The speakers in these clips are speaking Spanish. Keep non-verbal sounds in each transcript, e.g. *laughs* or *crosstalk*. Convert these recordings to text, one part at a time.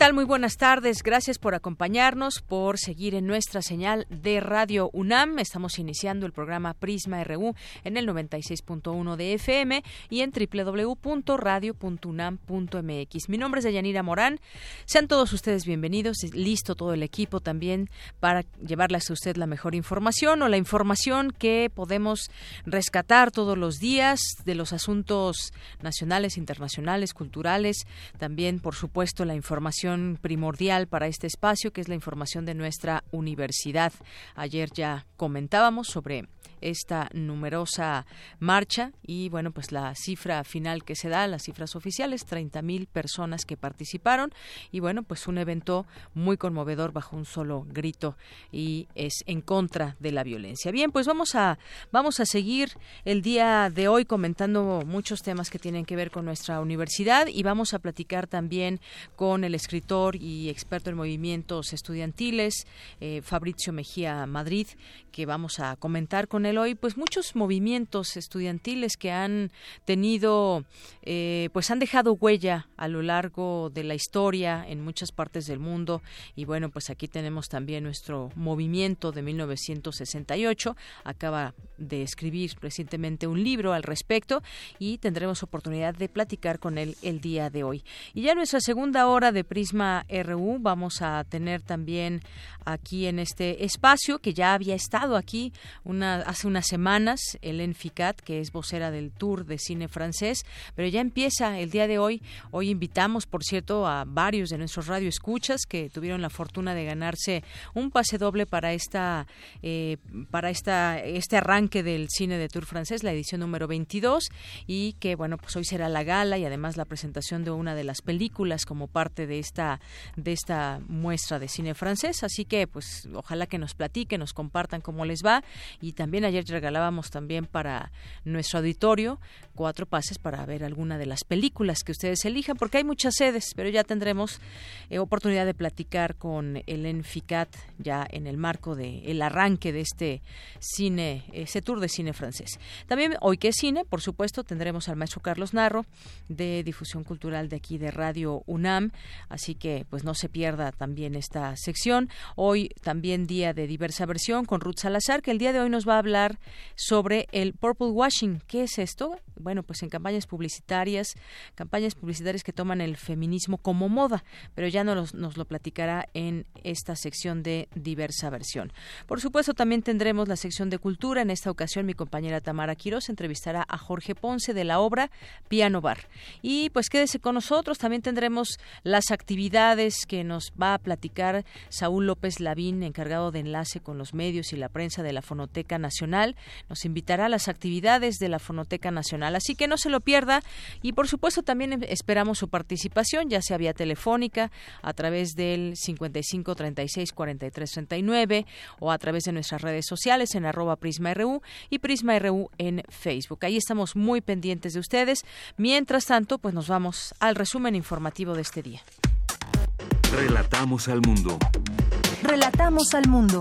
Tal? Muy buenas tardes. Gracias por acompañarnos, por seguir en nuestra señal de Radio UNAM. Estamos iniciando el programa Prisma RU en el 96.1 de FM y en www.radio.unam.mx. Mi nombre es Deyanira Morán. Sean todos ustedes bienvenidos. Listo todo el equipo también para llevarles a usted la mejor información o la información que podemos rescatar todos los días de los asuntos nacionales, internacionales, culturales. También, por supuesto, la información primordial para este espacio, que es la información de nuestra universidad. Ayer ya comentábamos sobre esta numerosa marcha. Y bueno pues la cifra final que se da las cifras oficiales 30.000 personas que participaron. Y bueno pues un evento muy conmovedor bajo un solo grito y es en contra de la violencia. Bien pues vamos a vamos a seguir el día de hoy comentando muchos temas que tienen que ver con nuestra universidad. Y vamos a platicar también con el escritor y experto en movimientos estudiantiles eh, Fabrizio Mejía Madrid que vamos a comentar con él hoy, pues muchos movimientos estudiantiles que han tenido, eh, pues han dejado huella a lo largo de la historia en muchas partes del mundo. Y bueno, pues aquí tenemos también nuestro movimiento de 1968. Acaba de escribir recientemente un libro al respecto y tendremos oportunidad de platicar con él el día de hoy. Y ya en nuestra segunda hora de Prisma RU vamos a tener también aquí en este espacio que ya había estado aquí una, unas semanas, Hélène Ficat, que es vocera del Tour de Cine Francés, pero ya empieza el día de hoy. Hoy invitamos, por cierto, a varios de nuestros radioescuchas que tuvieron la fortuna de ganarse un pase doble para esta eh, para esta este arranque del cine de Tour francés, la edición número 22 y que bueno, pues hoy será la gala y además la presentación de una de las películas como parte de esta de esta muestra de cine francés, así que pues ojalá que nos platiquen, nos compartan cómo les va y también ayer regalábamos también para nuestro auditorio cuatro pases para ver alguna de las películas que ustedes elijan, porque hay muchas sedes, pero ya tendremos eh, oportunidad de platicar con el Enficat ya en el marco de el arranque de este cine, ese tour de cine francés. También hoy que es cine, por supuesto, tendremos al maestro Carlos Narro de difusión cultural de aquí de Radio UNAM, así que pues no se pierda también esta sección. Hoy también día de diversa versión con Ruth Salazar, que el día de hoy nos va a hablar sobre el purple washing. ¿Qué es esto? Bueno, pues en campañas publicitarias, campañas publicitarias que toman el feminismo como moda, pero ya nos, nos lo platicará en esta sección de diversa versión. Por supuesto, también tendremos la sección de cultura. En esta ocasión, mi compañera Tamara Quiroz entrevistará a Jorge Ponce de la obra Piano Bar. Y pues quédese con nosotros. También tendremos las actividades que nos va a platicar Saúl López Lavín, encargado de enlace con los medios y la prensa de la Fonoteca Nacional. Nos invitará a las actividades de la Fonoteca Nacional. Así que no se lo pierda. Y por supuesto también esperamos su participación, ya sea vía telefónica, a través del 55 36 43 39 o a través de nuestras redes sociales en arroba PrismaRU y PrismaRU en Facebook. Ahí estamos muy pendientes de ustedes. Mientras tanto, pues nos vamos al resumen informativo de este día. Relatamos al mundo. Relatamos al mundo.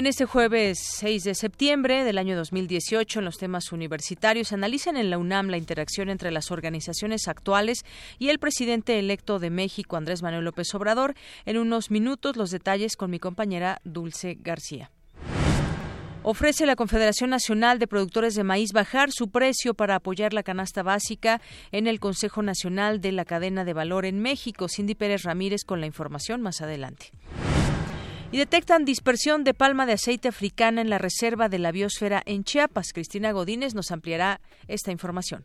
En este jueves 6 de septiembre del año 2018, en los temas universitarios, analizan en la UNAM la interacción entre las organizaciones actuales y el presidente electo de México, Andrés Manuel López Obrador. En unos minutos, los detalles con mi compañera Dulce García. Ofrece la Confederación Nacional de Productores de Maíz bajar su precio para apoyar la canasta básica en el Consejo Nacional de la Cadena de Valor en México. Cindy Pérez Ramírez con la información más adelante y detectan dispersión de palma de aceite africana en la reserva de la biosfera en Chiapas. Cristina Godínez nos ampliará esta información.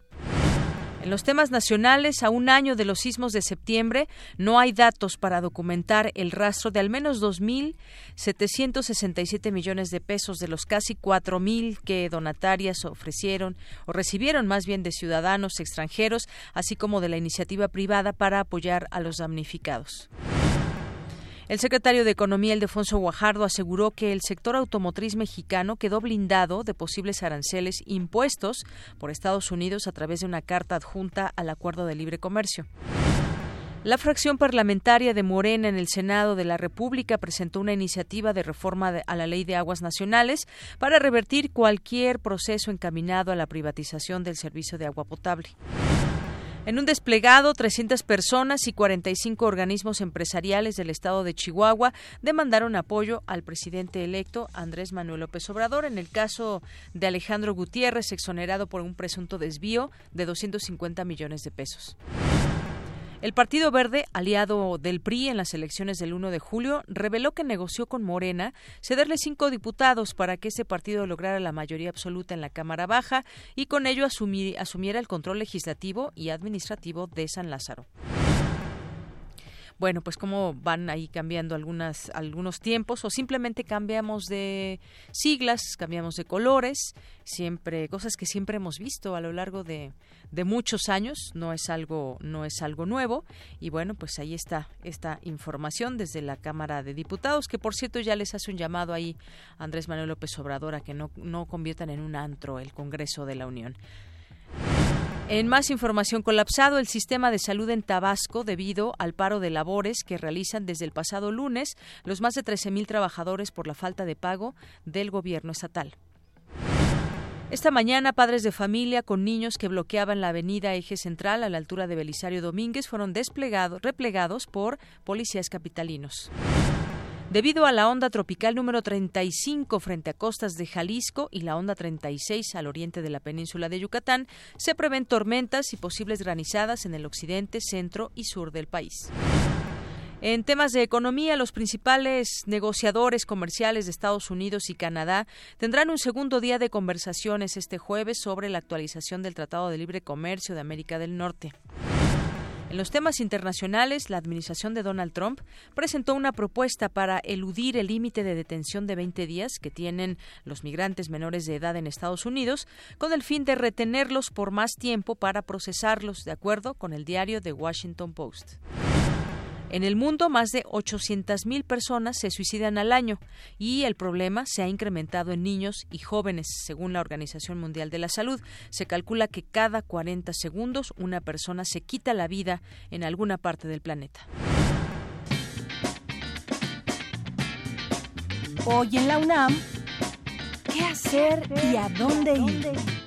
En los temas nacionales, a un año de los sismos de septiembre, no hay datos para documentar el rastro de al menos 2.767 millones de pesos de los casi 4.000 que donatarias ofrecieron o recibieron más bien de ciudadanos extranjeros, así como de la iniciativa privada para apoyar a los damnificados. El secretario de Economía, Ildefonso Guajardo, aseguró que el sector automotriz mexicano quedó blindado de posibles aranceles impuestos por Estados Unidos a través de una carta adjunta al Acuerdo de Libre Comercio. La fracción parlamentaria de Morena en el Senado de la República presentó una iniciativa de reforma a la Ley de Aguas Nacionales para revertir cualquier proceso encaminado a la privatización del servicio de agua potable. En un desplegado, 300 personas y 45 organismos empresariales del estado de Chihuahua demandaron apoyo al presidente electo Andrés Manuel López Obrador en el caso de Alejandro Gutiérrez, exonerado por un presunto desvío de 250 millones de pesos. El Partido Verde, aliado del PRI en las elecciones del 1 de julio, reveló que negoció con Morena cederle cinco diputados para que ese partido lograra la mayoría absoluta en la Cámara Baja y con ello asumiera el control legislativo y administrativo de San Lázaro bueno, pues cómo van ahí cambiando algunas, algunos tiempos o simplemente cambiamos de siglas, cambiamos de colores, siempre, cosas que siempre hemos visto a lo largo de, de muchos años, no es algo, no es algo nuevo, y bueno, pues ahí está esta información desde la Cámara de Diputados, que por cierto ya les hace un llamado ahí Andrés Manuel López Obrador a que no, no conviertan en un antro el Congreso de la Unión. En más información, colapsado el sistema de salud en Tabasco debido al paro de labores que realizan desde el pasado lunes los más de 13.000 trabajadores por la falta de pago del gobierno estatal. Esta mañana, padres de familia con niños que bloqueaban la avenida Eje Central a la altura de Belisario Domínguez fueron desplegados, replegados por policías capitalinos. Debido a la onda tropical número 35 frente a costas de Jalisco y la onda 36 al oriente de la península de Yucatán, se prevén tormentas y posibles granizadas en el occidente, centro y sur del país. En temas de economía, los principales negociadores comerciales de Estados Unidos y Canadá tendrán un segundo día de conversaciones este jueves sobre la actualización del Tratado de Libre Comercio de América del Norte. En los temas internacionales, la administración de Donald Trump presentó una propuesta para eludir el límite de detención de 20 días que tienen los migrantes menores de edad en Estados Unidos, con el fin de retenerlos por más tiempo para procesarlos, de acuerdo con el diario The Washington Post. En el mundo, más de 800.000 personas se suicidan al año y el problema se ha incrementado en niños y jóvenes, según la Organización Mundial de la Salud. Se calcula que cada 40 segundos una persona se quita la vida en alguna parte del planeta. Hoy en la UNAM, ¿qué hacer y a dónde ir?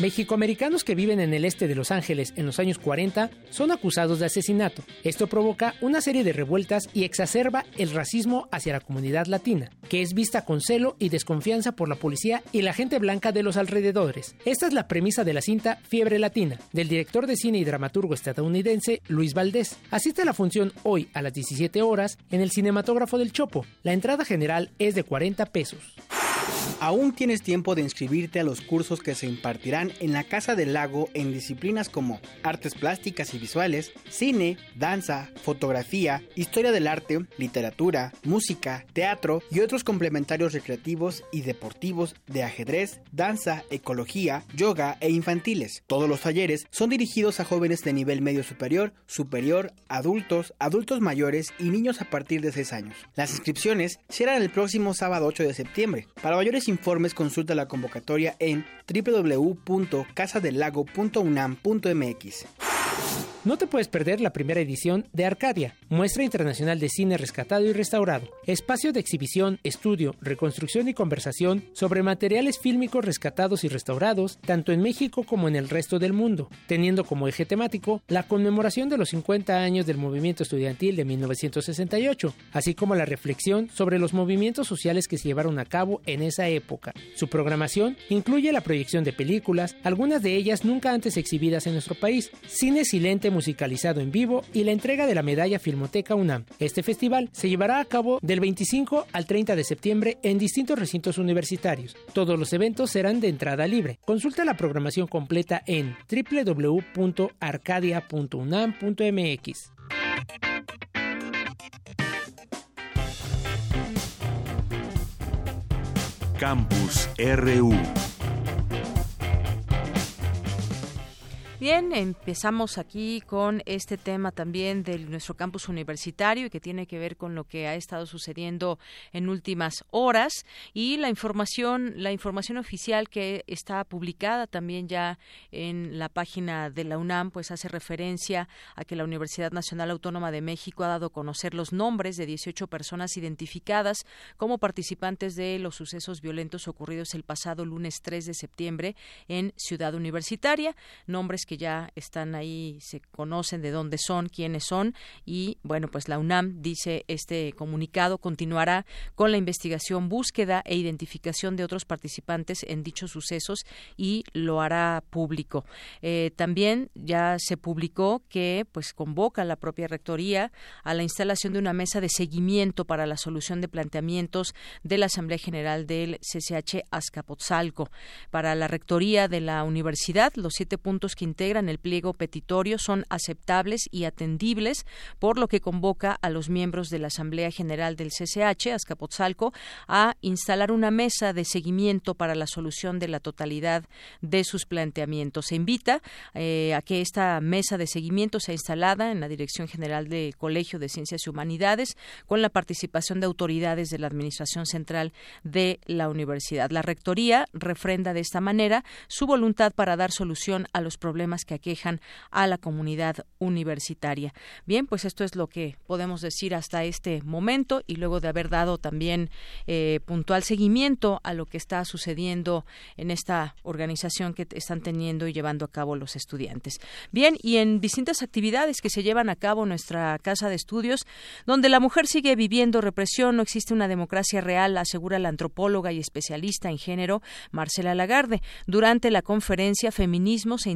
Mexicoamericanos que viven en el este de Los Ángeles en los años 40 son acusados de asesinato. Esto provoca una serie de revueltas y exacerba el racismo hacia la comunidad latina, que es vista con celo y desconfianza por la policía y la gente blanca de los alrededores. Esta es la premisa de la cinta Fiebre Latina, del director de cine y dramaturgo estadounidense Luis Valdés. Asiste a la función hoy a las 17 horas en el cinematógrafo del Chopo. La entrada general es de 40 pesos. Aún tienes tiempo de inscribirte a los cursos que se impartirán en la Casa del Lago en disciplinas como artes plásticas y visuales, cine, danza, fotografía, historia del arte, literatura, música, teatro y otros complementarios recreativos y deportivos de ajedrez, danza, ecología, yoga e infantiles. Todos los talleres son dirigidos a jóvenes de nivel medio superior, superior, adultos, adultos mayores y niños a partir de 6 años. Las inscripciones serán el próximo sábado 8 de septiembre. Para mayores informes consulta la convocatoria en www.casadelago.unam.mx. No te puedes perder la primera edición de Arcadia, muestra internacional de cine rescatado y restaurado, espacio de exhibición, estudio, reconstrucción y conversación sobre materiales fílmicos rescatados y restaurados, tanto en México como en el resto del mundo, teniendo como eje temático la conmemoración de los 50 años del movimiento estudiantil de 1968, así como la reflexión sobre los movimientos sociales que se llevaron a cabo en esa época. Su programación incluye la proyección de películas, algunas de ellas nunca antes exhibidas en nuestro país, cine silente musicalizado en vivo y la entrega de la medalla Filmoteca UNAM. Este festival se llevará a cabo del 25 al 30 de septiembre en distintos recintos universitarios. Todos los eventos serán de entrada libre. Consulta la programación completa en www.arcadia.unam.mx. Campus RU Bien, empezamos aquí con este tema también de nuestro campus universitario y que tiene que ver con lo que ha estado sucediendo en últimas horas. Y la información, la información oficial que está publicada también ya en la página de la UNAM, pues hace referencia a que la Universidad Nacional Autónoma de México ha dado a conocer los nombres de 18 personas identificadas como participantes de los sucesos violentos ocurridos el pasado lunes 3 de septiembre en Ciudad Universitaria, nombres que ya están ahí, se conocen de dónde son, quiénes son y bueno, pues la UNAM dice este comunicado continuará con la investigación, búsqueda e identificación de otros participantes en dichos sucesos y lo hará público. Eh, también ya se publicó que pues convoca la propia rectoría a la instalación de una mesa de seguimiento para la solución de planteamientos de la Asamblea General del CCH Azcapotzalco. Para la rectoría de la universidad, los siete puntos que integran el pliego petitorio son aceptables y atendibles, por lo que convoca a los miembros de la Asamblea General del CCH, Azcapotzalco, a instalar una mesa de seguimiento para la solución de la totalidad de sus planteamientos. Se invita eh, a que esta mesa de seguimiento sea instalada en la Dirección General del Colegio de Ciencias y Humanidades con la participación de autoridades de la Administración Central de la Universidad. La Rectoría refrenda de esta manera su voluntad para dar solución a los problemas que aquejan a la comunidad universitaria. Bien, pues esto es lo que podemos decir hasta este momento y luego de haber dado también eh, puntual seguimiento a lo que está sucediendo en esta organización que están teniendo y llevando a cabo los estudiantes. Bien, y en distintas actividades que se llevan a cabo en nuestra casa de estudios, donde la mujer sigue viviendo represión, no existe una democracia real, asegura la antropóloga y especialista en género Marcela Lagarde. Durante la conferencia Feminismos e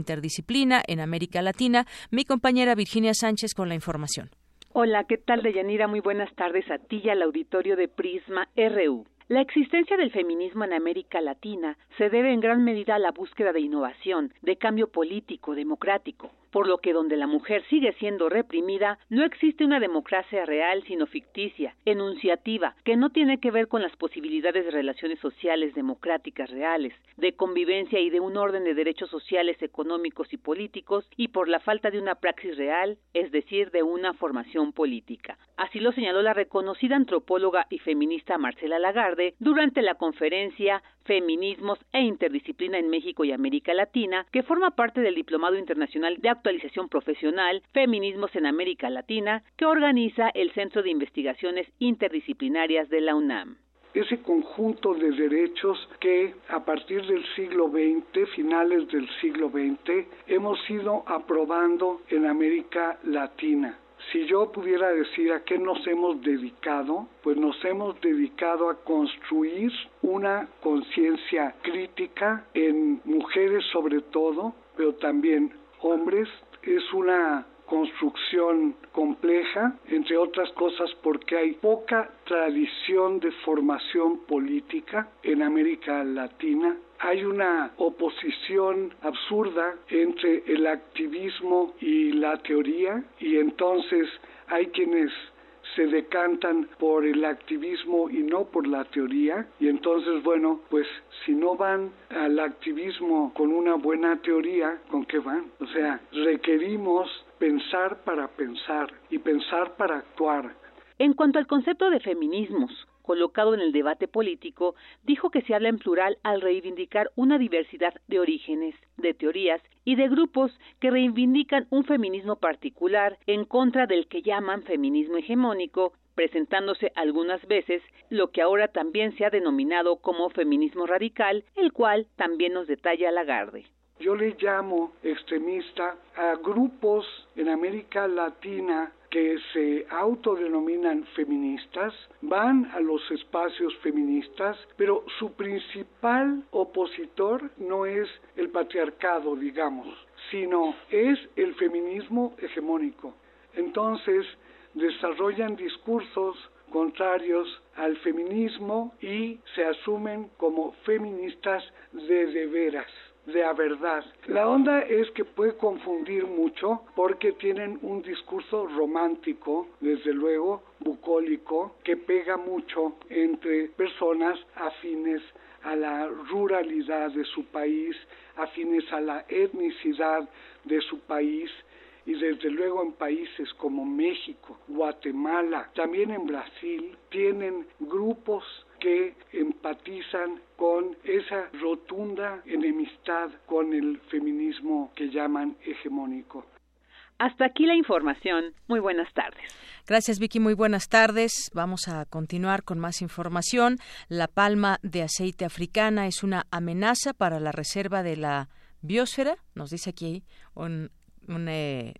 En América Latina. Mi compañera Virginia Sánchez con la información. Hola, ¿qué tal, Deyanira? Muy buenas tardes a ti y al auditorio de Prisma RU. La existencia del feminismo en América Latina se debe en gran medida a la búsqueda de innovación, de cambio político, democrático, por lo que donde la mujer sigue siendo reprimida, no existe una democracia real sino ficticia, enunciativa, que no tiene que ver con las posibilidades de relaciones sociales democráticas reales, de convivencia y de un orden de derechos sociales, económicos y políticos, y por la falta de una praxis real, es decir, de una formación política. Así lo señaló la reconocida antropóloga y feminista Marcela Lagarde durante la conferencia Feminismos e Interdisciplina en México y América Latina, que forma parte del Diplomado Internacional de Actualización Profesional Feminismos en América Latina, que organiza el Centro de Investigaciones Interdisciplinarias de la UNAM ese conjunto de derechos que a partir del siglo XX, finales del siglo XX, hemos ido aprobando en América Latina. Si yo pudiera decir a qué nos hemos dedicado, pues nos hemos dedicado a construir una conciencia crítica en mujeres sobre todo, pero también hombres. Es una construcción compleja, entre otras cosas porque hay poca tradición de formación política en América Latina. Hay una oposición absurda entre el activismo y la teoría y entonces hay quienes se decantan por el activismo y no por la teoría y entonces bueno pues si no van al activismo con una buena teoría con qué van o sea requerimos pensar para pensar y pensar para actuar en cuanto al concepto de feminismos colocado en el debate político, dijo que se habla en plural al reivindicar una diversidad de orígenes, de teorías y de grupos que reivindican un feminismo particular en contra del que llaman feminismo hegemónico, presentándose algunas veces lo que ahora también se ha denominado como feminismo radical, el cual también nos detalla Lagarde. Yo le llamo extremista a grupos en América Latina que se autodenominan feministas, van a los espacios feministas, pero su principal opositor no es el patriarcado, digamos, sino es el feminismo hegemónico. Entonces, desarrollan discursos contrarios al feminismo y se asumen como feministas de de veras de a verdad. La onda es que puede confundir mucho porque tienen un discurso romántico, desde luego bucólico, que pega mucho entre personas afines a la ruralidad de su país, afines a la etnicidad de su país y desde luego en países como México, Guatemala, también en Brasil, tienen grupos que empatizan con esa rotunda enemistad con el feminismo que llaman hegemónico. Hasta aquí la información. Muy buenas tardes. Gracias, Vicky. Muy buenas tardes. Vamos a continuar con más información. La palma de aceite africana es una amenaza para la reserva de la biosfera, nos dice aquí un, un eh,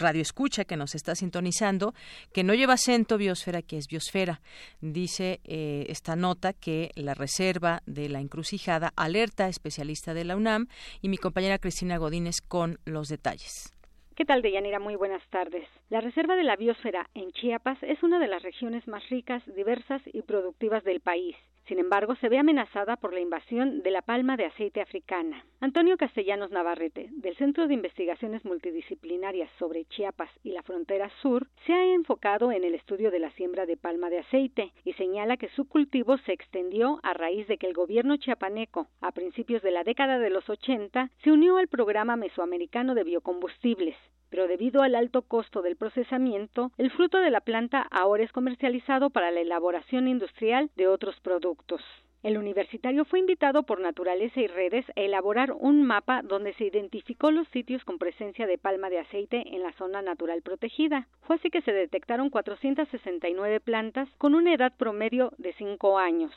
radio escucha que nos está sintonizando, que no lleva acento biosfera, que es biosfera. Dice eh, esta nota que la reserva de la encrucijada alerta especialista de la UNAM y mi compañera Cristina Godínez con los detalles. ¿Qué tal, Deyanira? Muy buenas tardes. La Reserva de la Biosfera en Chiapas es una de las regiones más ricas, diversas y productivas del país. Sin embargo, se ve amenazada por la invasión de la palma de aceite africana. Antonio Castellanos Navarrete, del Centro de Investigaciones Multidisciplinarias sobre Chiapas y la frontera sur, se ha enfocado en el estudio de la siembra de palma de aceite y señala que su cultivo se extendió a raíz de que el gobierno chiapaneco, a principios de la década de los 80, se unió al programa mesoamericano de biocombustibles, pero debido al alto costo del procesamiento, el fruto de la planta ahora es comercializado para la elaboración industrial de otros productos. El universitario fue invitado por Naturaleza y Redes a elaborar un mapa donde se identificó los sitios con presencia de palma de aceite en la zona natural protegida. Fue así que se detectaron 469 plantas con una edad promedio de 5 años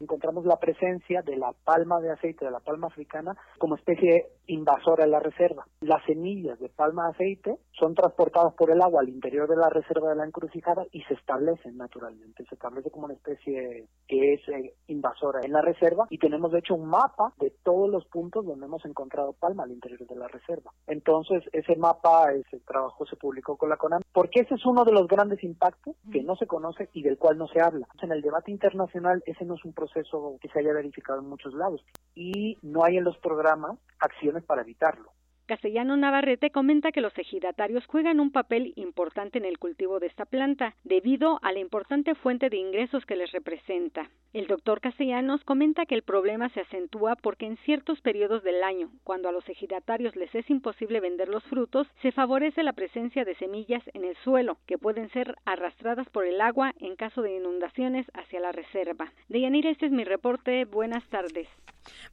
encontramos la presencia de la palma de aceite de la palma africana como especie invasora en la reserva. Las semillas de palma de aceite son transportadas por el agua al interior de la reserva de la encrucijada y se establecen naturalmente. Se establece como una especie que es eh, invasora en la reserva y tenemos de hecho un mapa de todos los puntos donde hemos encontrado palma al interior de la reserva. Entonces ese mapa, ese trabajo se publicó con la CONAM porque ese es uno de los grandes impactos que no se conoce y del cual no se habla. En el debate internacional ese no es un proceso que se haya verificado en muchos lados y no hay en los programas acciones para evitarlo. Castellano Navarrete comenta que los ejidatarios juegan un papel importante en el cultivo de esta planta, debido a la importante fuente de ingresos que les representa. El doctor Castellanos comenta que el problema se acentúa porque en ciertos periodos del año, cuando a los ejidatarios les es imposible vender los frutos, se favorece la presencia de semillas en el suelo, que pueden ser arrastradas por el agua en caso de inundaciones hacia la reserva. Deyanira, este es mi reporte. Buenas tardes.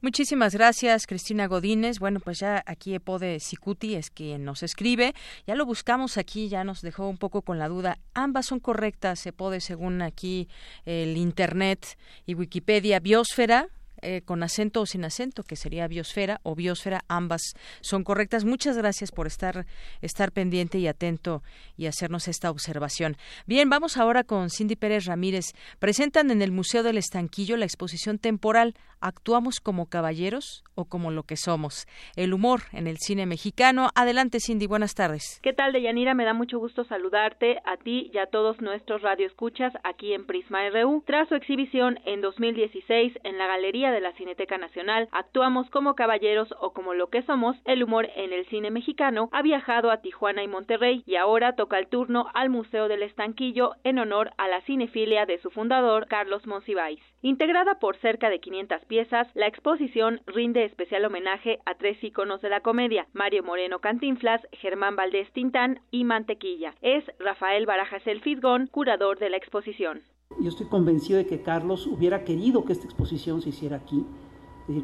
Muchísimas gracias, Cristina Godínez. Bueno, pues ya aquí Epode Sicuti es quien nos escribe. Ya lo buscamos aquí, ya nos dejó un poco con la duda. Ambas son correctas, Epode, según aquí el Internet y Wikipedia. Biosfera, eh, con acento o sin acento, que sería biosfera o biosfera, ambas son correctas. Muchas gracias por estar, estar pendiente y atento y hacernos esta observación. Bien, vamos ahora con Cindy Pérez Ramírez. Presentan en el Museo del Estanquillo la exposición temporal ¿Actuamos como caballeros o como lo que somos? El humor en el cine mexicano. Adelante, Cindy, buenas tardes. ¿Qué tal, Deyanira? Me da mucho gusto saludarte a ti y a todos nuestros radioescuchas aquí en Prisma RU. Tras su exhibición en 2016 en la Galería de la Cineteca Nacional, Actuamos como caballeros o como lo que somos, el humor en el cine mexicano ha viajado a Tijuana y Monterrey y ahora toca el turno al Museo del Estanquillo en honor a la cinefilia de su fundador, Carlos Monsiváis. Integrada por cerca de 500 piezas, la exposición rinde especial homenaje a tres iconos de la comedia, Mario Moreno Cantinflas, Germán Valdés Tintán y Mantequilla. Es Rafael Barajas El Fisgón, curador de la exposición. Yo estoy convencido de que Carlos hubiera querido que esta exposición se hiciera aquí.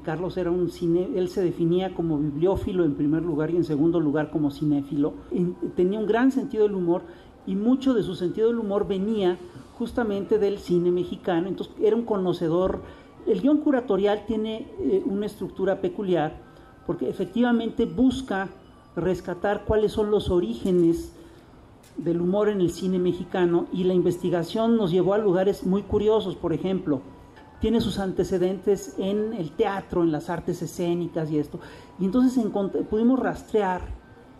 Carlos era un cine, él se definía como bibliófilo en primer lugar y en segundo lugar como cinéfilo. Tenía un gran sentido del humor y mucho de su sentido del humor venía justamente del cine mexicano, entonces era un conocedor. El guion curatorial tiene eh, una estructura peculiar porque efectivamente busca rescatar cuáles son los orígenes del humor en el cine mexicano y la investigación nos llevó a lugares muy curiosos, por ejemplo, tiene sus antecedentes en el teatro, en las artes escénicas y esto. Y entonces pudimos rastrear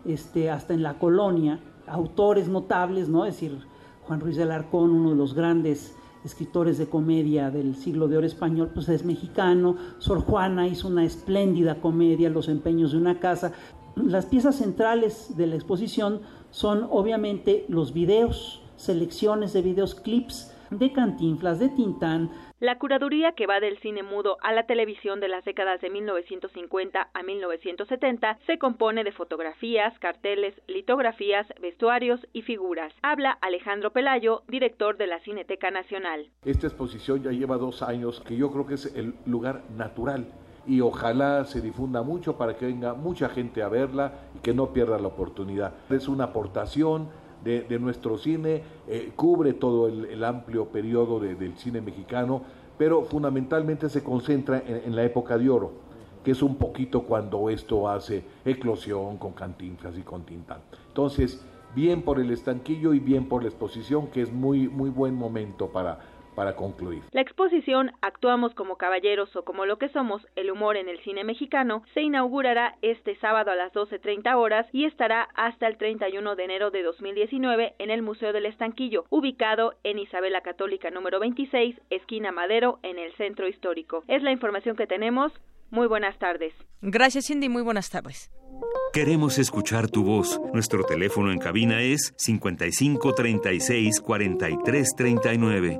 este, hasta en la colonia autores notables, ¿no? Es decir, Juan Ruiz de Alarcón, uno de los grandes escritores de comedia del siglo de oro español, pues es mexicano. Sor Juana hizo una espléndida comedia, Los empeños de una casa. Las piezas centrales de la exposición son obviamente los videos, selecciones de videos, clips de Cantinflas, de Tintán, la curaduría que va del cine mudo a la televisión de las décadas de 1950 a 1970 se compone de fotografías, carteles, litografías, vestuarios y figuras. Habla Alejandro Pelayo, director de la Cineteca Nacional. Esta exposición ya lleva dos años, que yo creo que es el lugar natural y ojalá se difunda mucho para que venga mucha gente a verla y que no pierda la oportunidad. Es una aportación de, nuestro cine, eh, cubre todo el, amplio periodo del cine mexicano, pero fundamentalmente se concentra en, la época de oro, que es un poquito cuando esto hace eclosión con Cantinflas y con Tintán. Entonces, bien por el estanquillo y bien por la exposición, que es muy, muy buen momento para para concluir. La exposición Actuamos como caballeros o como lo que somos, el humor en el cine mexicano, se inaugurará este sábado a las 12.30 horas y estará hasta el 31 de enero de 2019 en el Museo del Estanquillo, ubicado en Isabela Católica número 26, esquina Madero, en el centro histórico. Es la información que tenemos. Muy buenas tardes. Gracias, Cindy. Muy buenas tardes. Queremos escuchar tu voz. Nuestro teléfono en cabina es 55 36 43 39.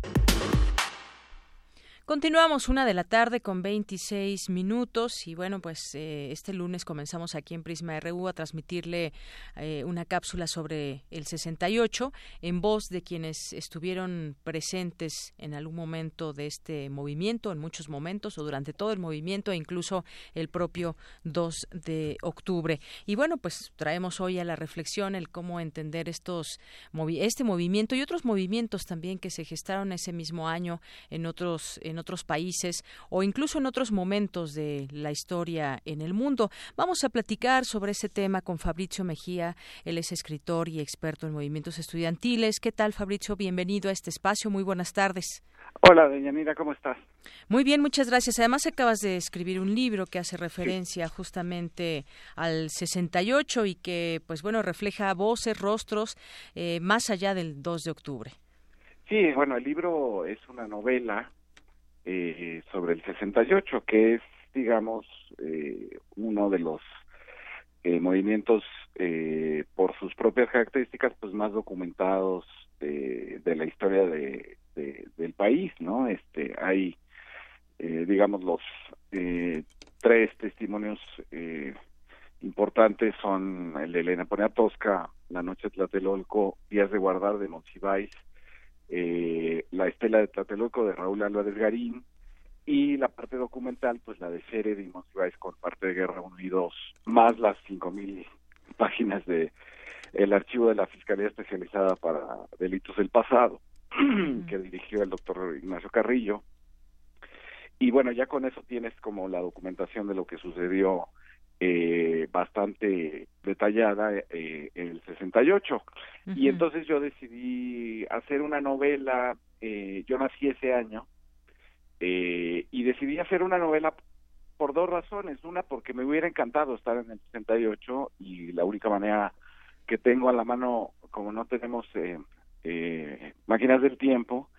Continuamos una de la tarde con 26 minutos y bueno, pues eh, este lunes comenzamos aquí en Prisma RU a transmitirle eh, una cápsula sobre el 68 en voz de quienes estuvieron presentes en algún momento de este movimiento, en muchos momentos o durante todo el movimiento e incluso el propio 2 de octubre. Y bueno, pues traemos hoy a la reflexión el cómo entender estos este movimiento y otros movimientos también que se gestaron ese mismo año en otros otros países o incluso en otros momentos de la historia en el mundo. Vamos a platicar sobre ese tema con Fabrizio Mejía. Él es escritor y experto en movimientos estudiantiles. ¿Qué tal, Fabrizio? Bienvenido a este espacio. Muy buenas tardes. Hola, doña Mira, ¿cómo estás? Muy bien, muchas gracias. Además, acabas de escribir un libro que hace referencia justamente al 68 y que, pues bueno, refleja voces, rostros, eh, más allá del 2 de octubre. Sí, bueno, el libro es una novela eh, sobre el 68, que es, digamos, eh, uno de los eh, movimientos eh, por sus propias características pues más documentados de, la historia de, del país, ¿no? Este, hay, eh, digamos, los eh, tres testimonios importantes son el de Elena Poniatowska, La Noche Tlatelolco, Días de Guardar de Monsiváis, eh, la estela de Tlatelolco de Raúl Álvarez Garín y la parte documental, pues la de Fere de Monsiváis con parte de Guerra 1 y 2, más las 5.000 *laughs* páginas de el archivo de la Fiscalía Especializada para Delitos del Pasado, que dirigió el doctor Ignacio Carrillo. Y bueno, ya con eso tienes como la documentación de lo que sucedió eh, bastante detallada eh, en el 68. Y entonces yo decidí hacer una novela, eh, yo nací ese año, eh, y decidí hacer una novela por dos razones. Una, porque me hubiera encantado estar en el 68 y la única manera que tengo a la mano, como no tenemos eh, eh, máquinas del tiempo,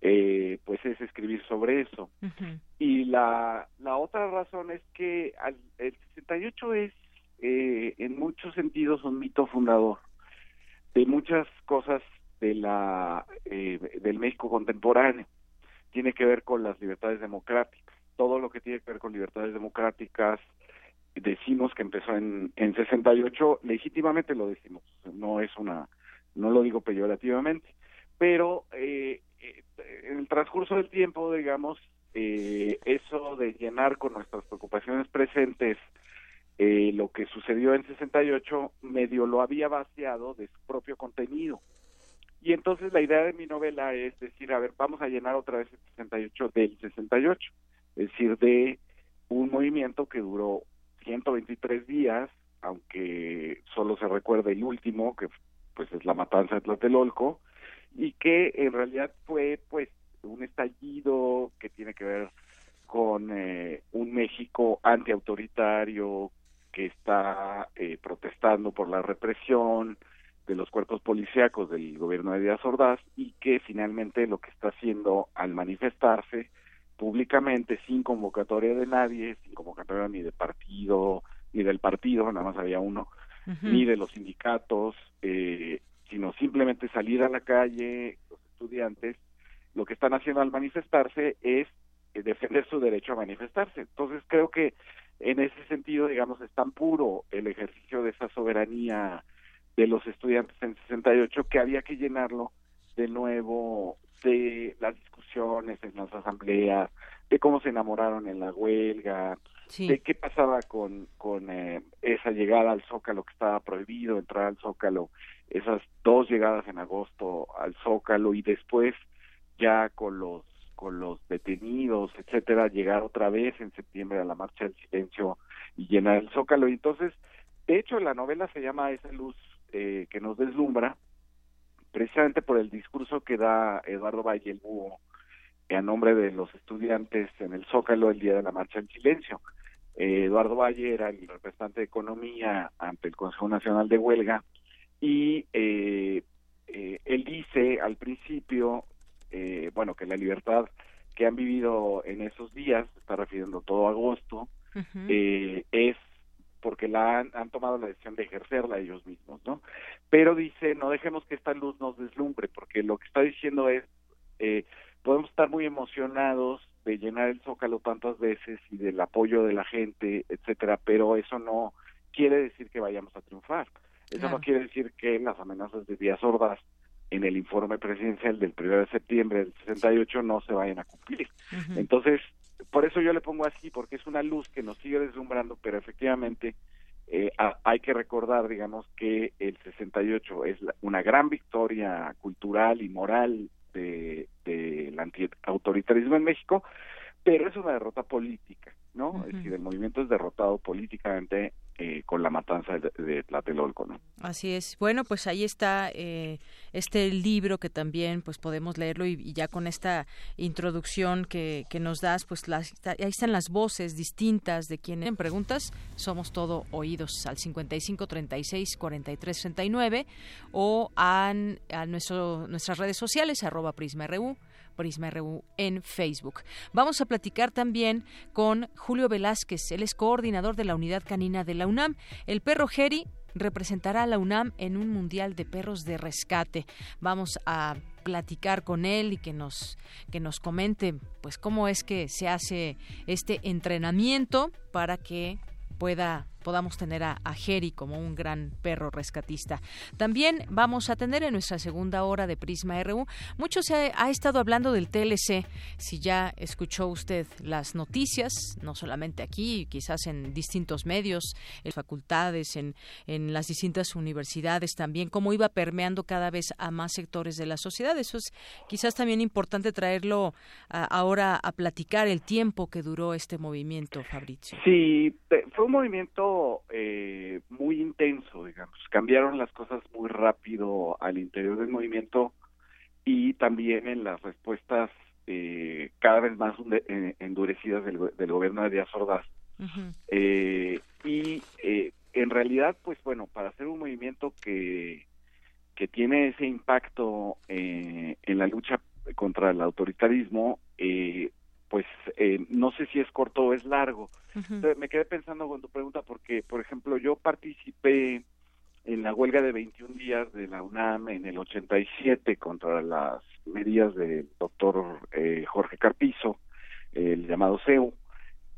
eh, pues es escribir sobre eso. Y la, la otra razón es que el 68 es eh, en muchos sentidos un mito fundador de muchas cosas de la eh, del México contemporáneo. Tiene que ver con las libertades democráticas. Todo lo que tiene que ver con libertades democráticas, decimos que empezó en, en 68, legítimamente lo decimos, no es una, no lo digo peyorativamente, pero eh, eh, en el transcurso del tiempo, digamos, eh, eso de llenar con nuestras preocupaciones presentes eh, lo que sucedió en 68 medio lo había vaciado de su propio contenido. Y entonces la idea de mi novela es decir, a ver, vamos a llenar otra vez el 68 del 68, es decir, de un movimiento que duró 123 días, aunque solo se recuerda el último, que pues es la matanza de Tlatelolco, y que en realidad fue pues un estallido que tiene que ver con eh, un México antiautoritario que está eh, protestando por la represión de los cuerpos policíacos del gobierno de Díaz Ordaz y que finalmente lo que está haciendo al manifestarse públicamente sin convocatoria de nadie, sin convocatoria ni de partido, ni del partido, nada más había uno, ni de los sindicatos, eh, sino simplemente salir a la calle, los estudiantes, lo que están haciendo al manifestarse es eh, defender su derecho a manifestarse. Entonces creo que en ese sentido, digamos, es tan puro el ejercicio de esa soberanía de los estudiantes en 68 que había que llenarlo de nuevo de las discusiones en las asambleas, de cómo se enamoraron en la huelga, de qué pasaba con, con eh, esa llegada al Zócalo que estaba prohibido entrar al Zócalo, esas dos llegadas en agosto al Zócalo y después ya con los con los detenidos, etcétera, llegar otra vez en septiembre a la marcha del silencio y llenar el Zócalo. Y entonces, de hecho, la novela se llama Esa luz eh, que nos deslumbra, precisamente por el discurso que da Eduardo Valle el Búho a nombre de los estudiantes en el Zócalo el día de la marcha del silencio. Eh, Eduardo Valle era el representante de Economía ante el Consejo Nacional de Huelga y eh, él dice al principio eh, bueno, que la libertad que han vivido en esos días, está refiriendo todo agosto, eh, es porque la han, han, tomado la decisión de ejercerla ellos mismos, ¿no? Pero dice, no dejemos que esta luz nos deslumbre, porque lo que está diciendo es, eh, podemos estar muy emocionados de llenar el zócalo tantas veces y del apoyo de la gente, etcétera, pero eso no quiere decir que vayamos a triunfar. Eso no quiere decir que las amenazas de Díaz Ordaz en el informe presidencial del 1 de septiembre del 68 no se vayan a cumplir. Entonces, por eso yo le pongo así, porque es una luz que nos sigue deslumbrando, pero efectivamente eh, hay que recordar, digamos, que el 68 es una gran victoria cultural y moral del de, antiautoritarismo en México, pero es una derrota política, ¿no? Es decir, el movimiento es derrotado políticamente eh, con la matanza de, Tlatelolco, ¿no? Así es. Bueno, pues ahí está eh, este libro que también pues podemos leerlo y, ya con esta introducción que, que nos das, pues ahí están las voces distintas de quienes en preguntas. Somos todo oídos al 55 36 43 39 o a, a nuestro, nuestras redes sociales arroba Prisma RU Prisma RU en Facebook. Vamos a platicar también con Julio Velázquez, él es coordinador de la unidad canina de la UNAM. El perro Jerry representará a la UNAM en un mundial de perros de rescate. Vamos a platicar con él y que nos que nos comente pues cómo es que se hace este entrenamiento para que pueda podamos tener a, a Jerry como un gran perro rescatista. También vamos a tener en nuestra segunda hora de Prisma RU, mucho se ha, estado hablando del TLC, si ya escuchó usted las noticias, no solamente aquí, quizás en distintos medios, en facultades, en, las distintas universidades también, cómo iba permeando cada vez a más sectores de la sociedad. Eso es quizás también importante traerlo ahora a platicar el tiempo que duró este movimiento, Fabrizio. Sí, fue un movimiento eh, muy intenso, digamos. Cambiaron las cosas muy rápido al interior del movimiento y también en las respuestas eh, cada vez más eh, endurecidas del, gobierno de Díaz Ordaz. Eh, y en realidad, pues bueno, para hacer un movimiento que, que tiene ese impacto en la lucha contra el autoritarismo, eh, pues eh, no sé si es corto o es largo. me quedé pensando con tu pregunta porque, por ejemplo, yo participé en la huelga de 21 días de la UNAM en el 87 contra las medidas del doctor eh, Jorge Carpizo, el llamado CEU.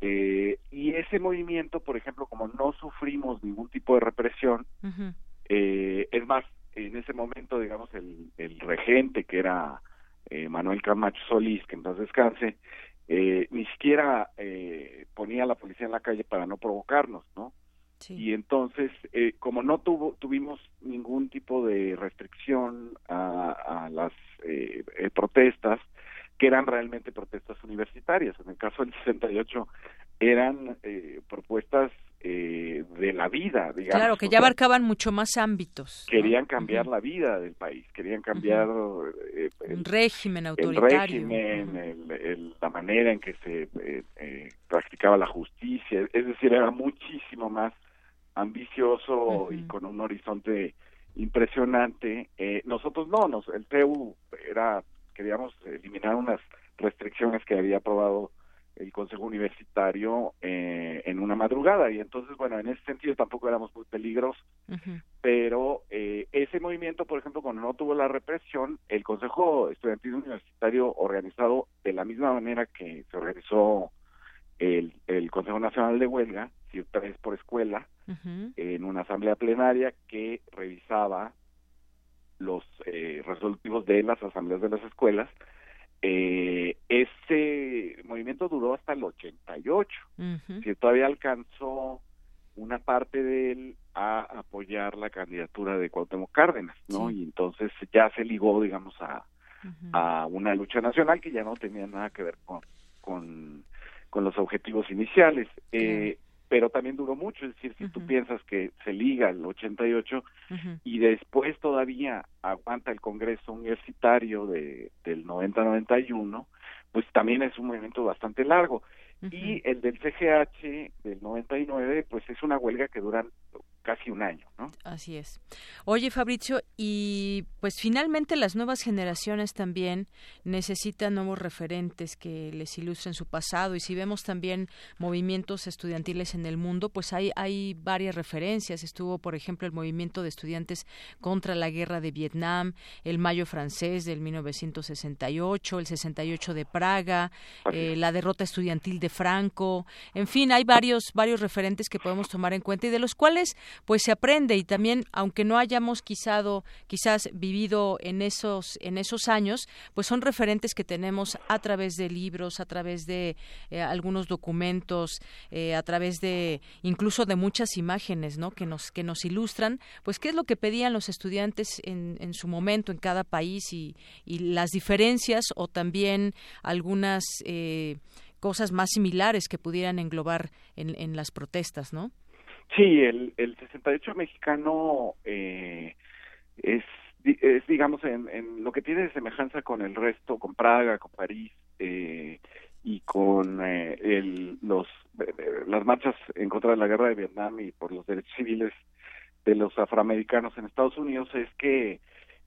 Eh, y ese movimiento, por ejemplo, como no sufrimos ningún tipo de represión, es más, en ese momento, digamos, el, el regente que era Manuel Camacho Solís, que entonces descanse, eh, ni siquiera eh, ponía a la policía en la calle para no provocarnos, ¿no? Y entonces, eh, como no tuvo, tuvimos ningún tipo de restricción a, las eh, eh, protestas, que eran realmente protestas universitarias. En el caso del 68 eran propuestas de la vida, digamos. Claro, que ya abarcaban mucho más ámbitos. Querían cambiar la vida del país, querían cambiar el régimen autoritario. El régimen, la manera en que se practicaba la justicia, es decir, era muchísimo más ambicioso y con un horizonte impresionante. Eh, nosotros no, nos, el TEU era, queríamos eliminar unas restricciones que había aprobado el Consejo Universitario eh, en una madrugada. Y entonces, bueno, en ese sentido tampoco éramos muy peligrosos, pero eh, ese movimiento, por ejemplo, cuando no tuvo la represión, el Consejo Estudiantil Universitario organizado de la misma manera que se organizó el, el Consejo Nacional de Huelga, si tres por escuela, en una asamblea plenaria que revisaba los eh, resolutivos de las asambleas de las escuelas. Eh, ese movimiento duró hasta el 88, que todavía alcanzó una parte de él a apoyar la candidatura de Cuauhtémoc Cárdenas, ¿no? Y entonces ya se ligó, digamos, a, a una lucha nacional que ya no tenía nada que ver con, con, con los objetivos iniciales. Eh, pero también duró mucho, es decir, si tú piensas que se liga el 88 y después todavía aguanta el Congreso Universitario de, del 90-91, pues también es un movimiento bastante largo. Y el del CGH del 99, pues es una huelga que dura casi un año, ¿no? Así es. Oye, Fabricio, y pues finalmente las nuevas generaciones también necesitan nuevos referentes que les ilustren su pasado y si vemos también movimientos estudiantiles en el mundo, pues hay hay varias referencias. Estuvo, por ejemplo, el movimiento de estudiantes contra la guerra de Vietnam, el Mayo francés del 1968, el 68 de Praga, eh, la derrota estudiantil de Franco, en fin, hay varios varios referentes que podemos tomar en cuenta y de los cuales pues se aprende y también aunque no hayamos quizado, quizás vivido en esos en esos años, pues son referentes que tenemos a través de libros, a través de eh, algunos documentos, eh, a través de incluso de muchas imágenes, ¿no? Que nos que nos ilustran, pues qué es lo que pedían los estudiantes en, en su momento en cada país y, y las diferencias o también algunas eh, cosas más similares que pudieran englobar en, en las protestas, ¿no? Sí, el, el 68 mexicano eh, es, es, digamos, en, en, lo que tiene de semejanza con el resto, con Praga, con París eh, y con eh, el, los, las marchas en contra de la guerra de Vietnam y por los derechos civiles de los afroamericanos en Estados Unidos, es que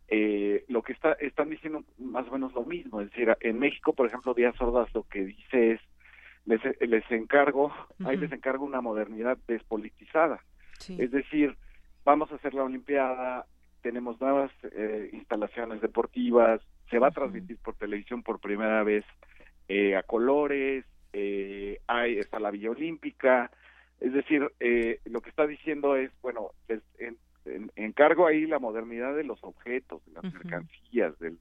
eh, lo que está, están diciendo más o menos lo mismo. Es decir, en México, por ejemplo, Díaz Ordaz lo que dice es les, les encargo, ahí les encargo una modernidad despolitizada. Es decir, vamos a hacer la Olimpiada, tenemos nuevas eh, instalaciones deportivas, se va a transmitir por televisión por primera vez eh, a colores, eh, hay, está la Villa Olímpica, es decir, eh, lo que está diciendo es, bueno, encargo ahí la modernidad de los objetos, de las mercancías, del,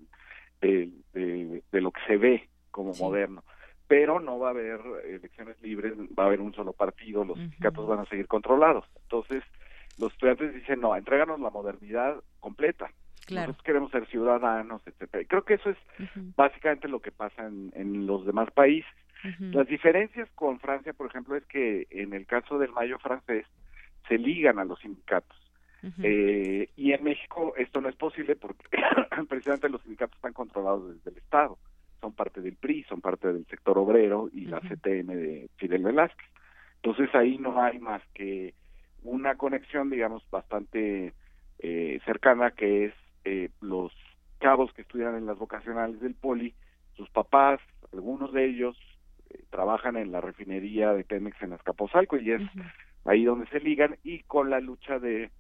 de, de, lo que se ve como moderno pero no va a haber elecciones libres, va a haber un solo partido, los sindicatos van a seguir controlados. Entonces, los estudiantes dicen, no, entréganos la modernidad completa. Nosotros queremos ser ciudadanos, etcétera. Y creo que eso es básicamente lo que pasa en, los demás países. Las diferencias con Francia, por ejemplo, es que en el caso del Mayo francés se ligan a los sindicatos. eh, y en México esto no es posible porque *coughs* precisamente los sindicatos están controlados desde el Estado son parte del PRI, son parte del sector obrero y la CTM de Fidel Velázquez. Entonces ahí no hay más que una conexión, digamos, bastante eh, cercana, que es eh, los chavos que estudian en las vocacionales del Poli, sus papás, algunos de ellos eh, trabajan en la refinería de Pemex en Azcapotzalco y es ahí donde se ligan y con la lucha de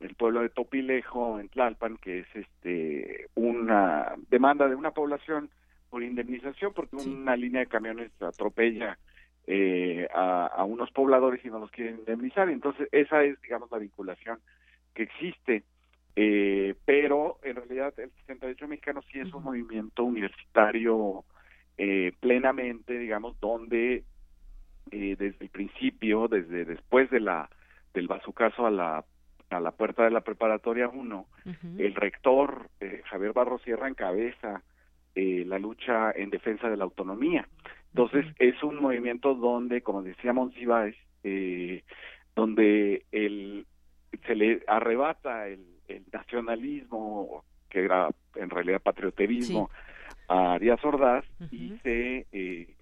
el pueblo de Topilejo en Tlalpan, que es este una demanda de una población por indemnización porque una línea de camiones atropella eh, a, unos pobladores y no los quieren indemnizar. Entonces, esa es, digamos, la vinculación que existe. Eh, pero en realidad el 68 mexicano sí es un movimiento universitario eh, plenamente, digamos, donde desde el principio, desde después de la del bazucazo a la a la puerta de la preparatoria 1, el rector eh, Javier Barro Sierra encabeza eh, la lucha en defensa de la autonomía. Entonces, es un movimiento donde, como decía Monsiváis, eh, donde el, se le arrebata el, nacionalismo, que era en realidad patrioterismo, a Díaz Ordaz y se, eh,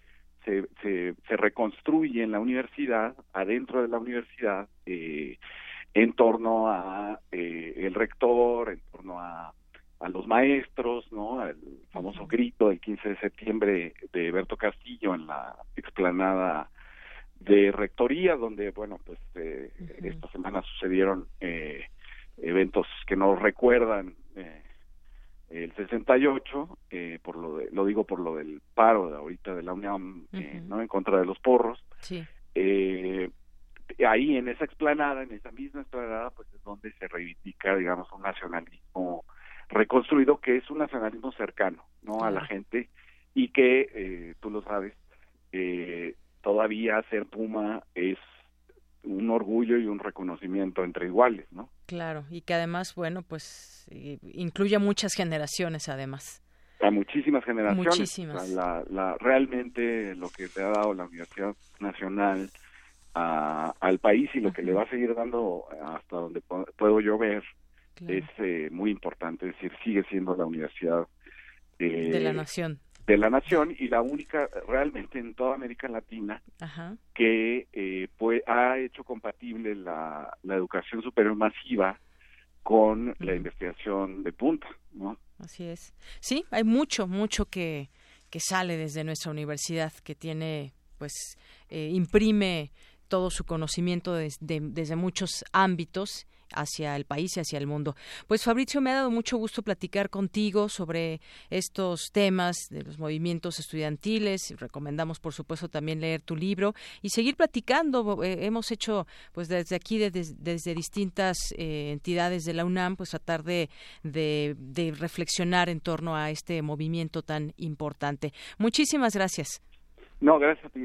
se, se, se, reconstruye en la universidad, adentro de la universidad, eh, en torno a eh, el rector, en torno a, a los maestros, ¿no? El famoso grito del 15 de septiembre de Berto Castillo en la explanada de rectoría, donde, bueno, pues eh, esta semana sucedieron eh, eventos que nos recuerdan eh, el 68, eh, por lo de, lo digo por lo del paro de ahorita de la Unión, eh, ¿no? En contra de los porros. Sí. Eh, ahí en esa explanada, en esa misma explanada, pues es donde se reivindica, digamos, un nacionalismo reconstruido que es un nacionalismo cercano, ¿no? A la gente y que, eh, tú lo sabes, eh, todavía ser Puma es un orgullo y un reconocimiento entre iguales, ¿no? Claro, y que además, bueno, pues incluye a muchas generaciones además. A muchísimas generaciones. Muchísimas. la, la, realmente lo que te ha dado la Universidad Nacional a, al país y lo que le va a seguir dando hasta donde puedo yo ver es eh, muy importante, es decir, sigue siendo la universidad de la nación de la nación y la única realmente en toda América Latina que eh, pues, ha hecho compatible la, la educación superior masiva con la investigación de punta, ¿no? Así es. Sí, hay mucho, mucho que, que sale desde nuestra universidad, que tiene, pues, eh, imprime todo su conocimiento desde muchos ámbitos hacia el país y hacia el mundo. Pues Fabricio, me ha dado mucho gusto platicar contigo sobre estos temas de los movimientos estudiantiles. Recomendamos, por supuesto, también leer tu libro y seguir platicando. Eh, hemos hecho, pues desde aquí, desde, distintas eh, entidades de la UNAM, pues tratar de, de, de reflexionar en torno a este movimiento tan importante. Muchísimas gracias. No, gracias a ti.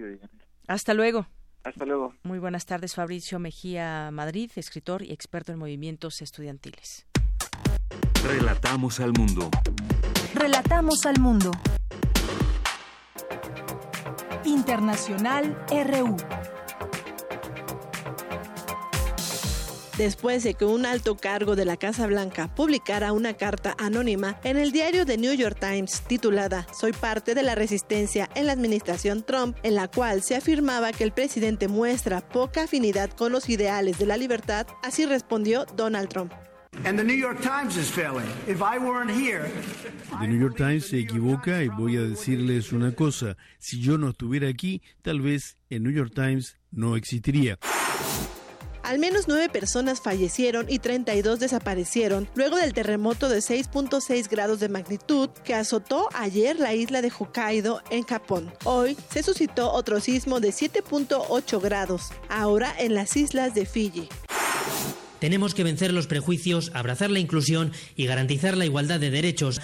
Hasta luego. Hasta luego. Muy buenas tardes, Fabricio Mejía Madrid, escritor y experto en movimientos estudiantiles. Relatamos al mundo. Relatamos al mundo. Internacional RU. Después de que un alto cargo de la Casa Blanca publicara una carta anónima en el diario The New York Times titulada Soy parte de la resistencia en la administración Trump, en la cual se afirmaba que el presidente muestra poca afinidad con los ideales de la libertad, así respondió Donald Trump. The New York Times is failing. If I weren't here, The New York Times se equivoca y voy a decirles una cosa. Si yo no estuviera aquí, tal vez el New York Times no existiría. Al menos nueve personas fallecieron y 32 desaparecieron luego del terremoto de 6.6 grados de magnitud que azotó ayer la isla de Hokkaido en Japón. Hoy se suscitó otro sismo de 7.8 grados, ahora en las islas de Fiji. Tenemos que vencer los prejuicios, abrazar la inclusión y garantizar la igualdad de derechos.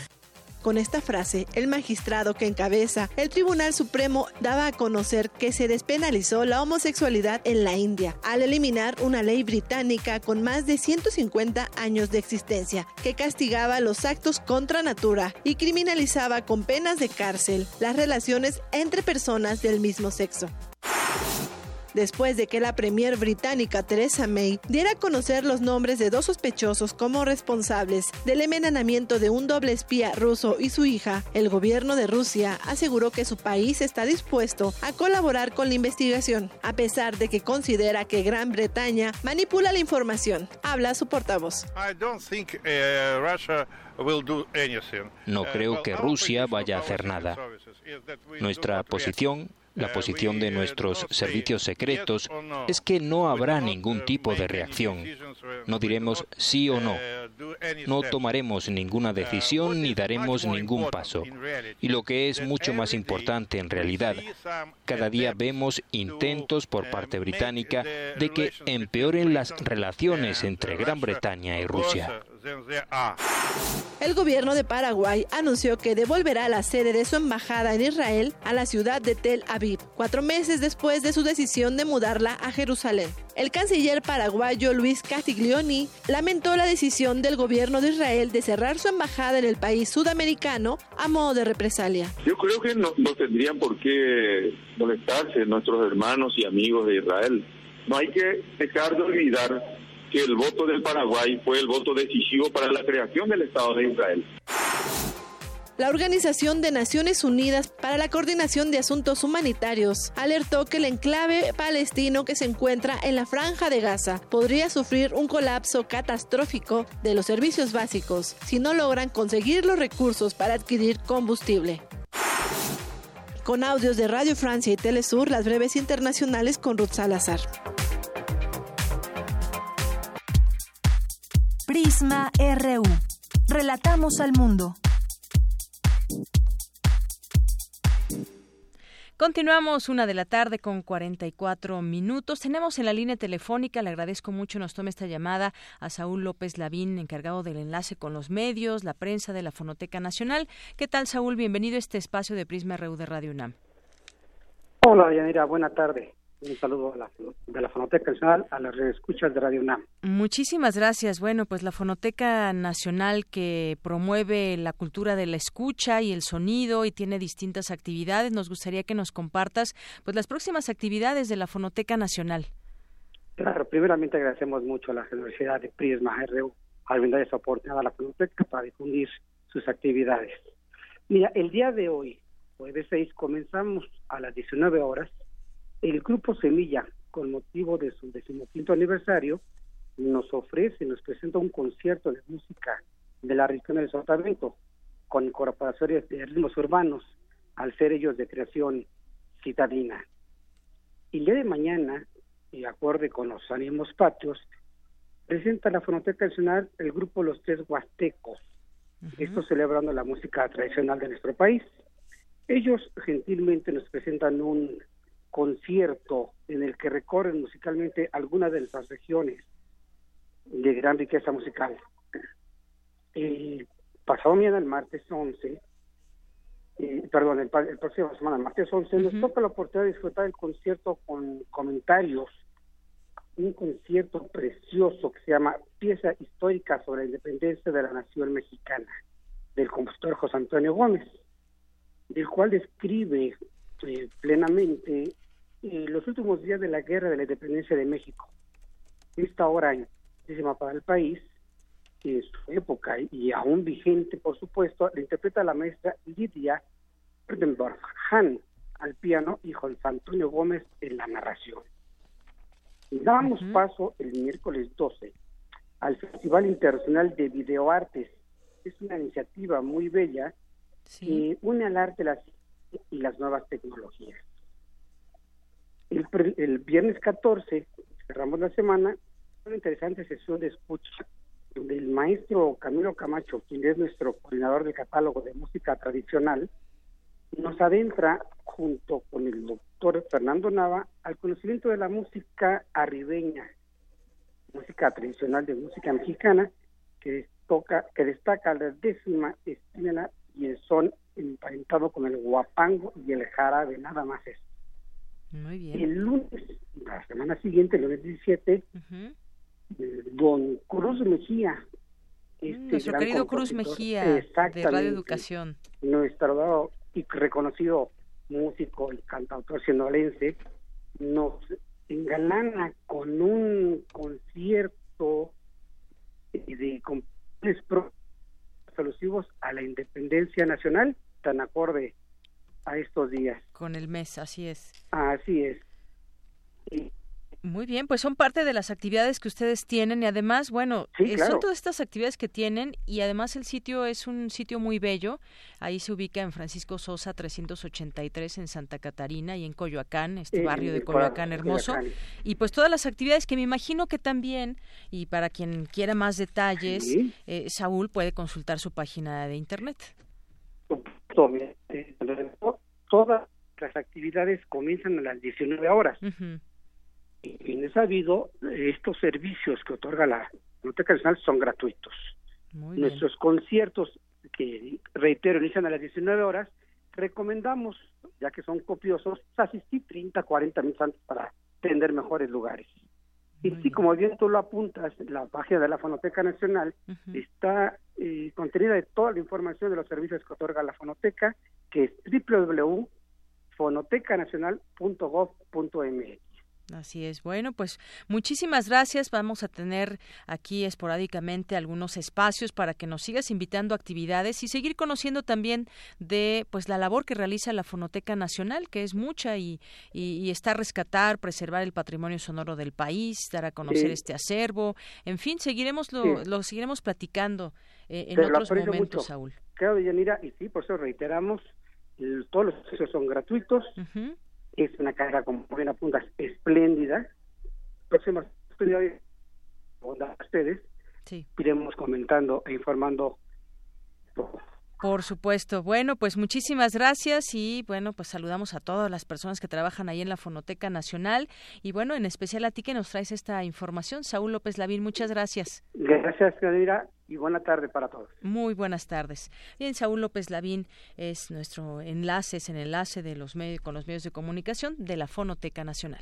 Con esta frase, el magistrado que encabeza el Tribunal Supremo daba a conocer que se despenalizó la homosexualidad en la India al eliminar una ley británica con más de 150 años de existencia que castigaba los actos contra natura y criminalizaba con penas de cárcel las relaciones entre personas del mismo sexo después de que la premier británica Theresa May diera a conocer los nombres de dos sospechosos como responsables del envenenamiento de un doble espía ruso y su hija, el gobierno de Rusia aseguró que su país está dispuesto a colaborar con la investigación, a pesar de que considera que Gran Bretaña manipula la información. Habla su portavoz. No creo que Rusia vaya a hacer nada. Nuestra posición la posición de nuestros servicios secretos es que no habrá ningún tipo de reacción. No diremos sí o no. No tomaremos ninguna decisión ni daremos ningún paso. Y lo que es mucho más importante en realidad, cada día vemos intentos por parte británica de que empeoren las relaciones entre Gran Bretaña y Rusia. El gobierno de Paraguay anunció que devolverá la sede de su embajada en Israel a la ciudad de Tel Aviv, cuatro meses después de su decisión de mudarla a Jerusalén. El canciller paraguayo Luis Castiglioni lamentó la decisión del gobierno de Israel de cerrar su embajada en el país sudamericano a modo de represalia. Yo creo que no, no tendrían por qué molestarse nuestros hermanos y amigos de Israel. No hay que dejar de olvidar que el voto del Paraguay fue el voto decisivo para la creación del Estado de Israel. La Organización de Naciones Unidas para la Coordinación de Asuntos Humanitarios alertó que el enclave palestino que se encuentra en la franja de Gaza podría sufrir un colapso catastrófico de los servicios básicos si no logran conseguir los recursos para adquirir combustible. Con audios de Radio Francia y Telesur, las breves internacionales con Ruth Salazar. Prisma RU. Relatamos al mundo. Continuamos una de la tarde con 44 minutos. Tenemos en la línea telefónica, le agradezco mucho, nos tome esta llamada a Saúl López Lavín, encargado del enlace con los medios, la prensa de la Fonoteca Nacional. ¿Qué tal, Saúl? Bienvenido a este espacio de Prisma RU de Radio UNAM. Hola, Yanira, buena tarde. Un saludo a la, de la Fonoteca Nacional a las escuchas de Radio UNAM. Muchísimas gracias. Bueno, pues la Fonoteca Nacional que promueve la cultura de la escucha y el sonido y tiene distintas actividades. Nos gustaría que nos compartas pues las próximas actividades de la Fonoteca Nacional. Claro, primeramente agradecemos mucho a la Universidad de Prisma RU al brindar esa oportunidad a la Fonoteca para difundir sus actividades. Mira, el día de hoy, jueves 6, comenzamos a las 19 horas el Grupo Semilla, con motivo de su decimoquinto aniversario, nos ofrece, nos presenta un concierto de música de la región del Sotavento, con incorporaciones de ritmos urbanos, al ser ellos de creación citadina. Y el día de mañana, y acorde con los ánimos patios, presenta la Fonoteca Nacional el grupo Los Tres Huastecos, esto celebrando la música tradicional de nuestro país. Ellos gentilmente nos presentan un concierto en el que recorren musicalmente algunas de nuestras regiones de gran riqueza musical. El pasado mañana, el martes 11, eh, perdón, el, próximo semana, el martes 11, nos toca la oportunidad de disfrutar el concierto con comentarios, un concierto precioso que se llama Pieza Histórica sobre la Independencia de la Nación Mexicana, del compositor José Antonio Gómez, del cual describe eh, plenamente eh, los últimos días de la guerra de la independencia de México. Esta hora importantísima para el país, en su época y aún vigente, por supuesto, la interpreta la maestra Lidia Han al piano y José Antonio Gómez en la narración. Damos paso el miércoles 12 al Festival Internacional de Videoartes. Es una iniciativa muy bella que une al arte las, y las nuevas tecnologías. El, viernes 14 cerramos la semana una interesante sesión de escucha del maestro Camilo Camacho, quien es nuestro coordinador del catálogo de música tradicional, nos adentra junto con el doctor Fernando Nava al conocimiento de la música arribeña, música tradicional de música mexicana, que, destaca la décima esquina y el son emparentado con el guapango y el jarabe, nada más eso. Muy bien. El lunes, la semana siguiente, el lunes 17, eh, don Cruz Mejía. Este Nuestro querido Cruz Mejía de Radio Educación. Nuestro y reconocido músico y cantautor sinolense nos engalana con un concierto de alusivos a la independencia nacional tan acorde a estos días. Con el mes, así es. Así es. Muy bien, pues son parte de las actividades que ustedes tienen y además, bueno, eh, son todas estas actividades que tienen y además el sitio es un sitio muy bello. Ahí se ubica en Francisco Sosa 383 en Santa Catarina y en Coyoacán, este barrio de Coyoacán hermoso. Y pues todas las actividades que me imagino que también, y para quien quiera más detalles, eh, Saúl puede consultar su página de internet. Todas las actividades comienzan a las 19 horas. Y bien es sabido, estos servicios que otorga la Biblioteca Nacional son gratuitos. Nuestros conciertos, que reitero, inician a las 19 horas, recomendamos, ya que son copiosos, asistir 30, 40 minutos antes para tener mejores lugares. Y sí, como bien tú lo apuntas, la página de la Fonoteca Nacional está eh, contenida de toda la información de los servicios que otorga la Fonoteca, que es www.fonotecanacional.gov.mx. Así es. Bueno, pues muchísimas gracias. Vamos a tener aquí esporádicamente algunos espacios para que nos sigas invitando a actividades y seguir conociendo también de pues la labor que realiza la Fonoteca Nacional, que es mucha y, y, está a rescatar, preservar el patrimonio sonoro del país, dar a conocer este acervo. En fin, seguiremos lo, lo seguiremos platicando eh, en otros momentos, Saúl. Claro, Yanira, y sí, por eso reiteramos, todos los servicios son gratuitos es una carrera, como bien apuntas, espléndida. Próximas a ustedes, sí. iremos comentando e informando Por supuesto. Bueno, pues muchísimas gracias y bueno, pues saludamos a todas las personas que trabajan ahí en la Fonoteca Nacional y bueno, en especial a ti que nos traes esta información, Saúl López Lavín, muchas gracias. Gracias, Cadira y buena tarde para todos. Muy buenas tardes. Bien, Saúl López Lavín es nuestro enlace, es el enlace de los medios, con los medios de comunicación de la Fonoteca Nacional.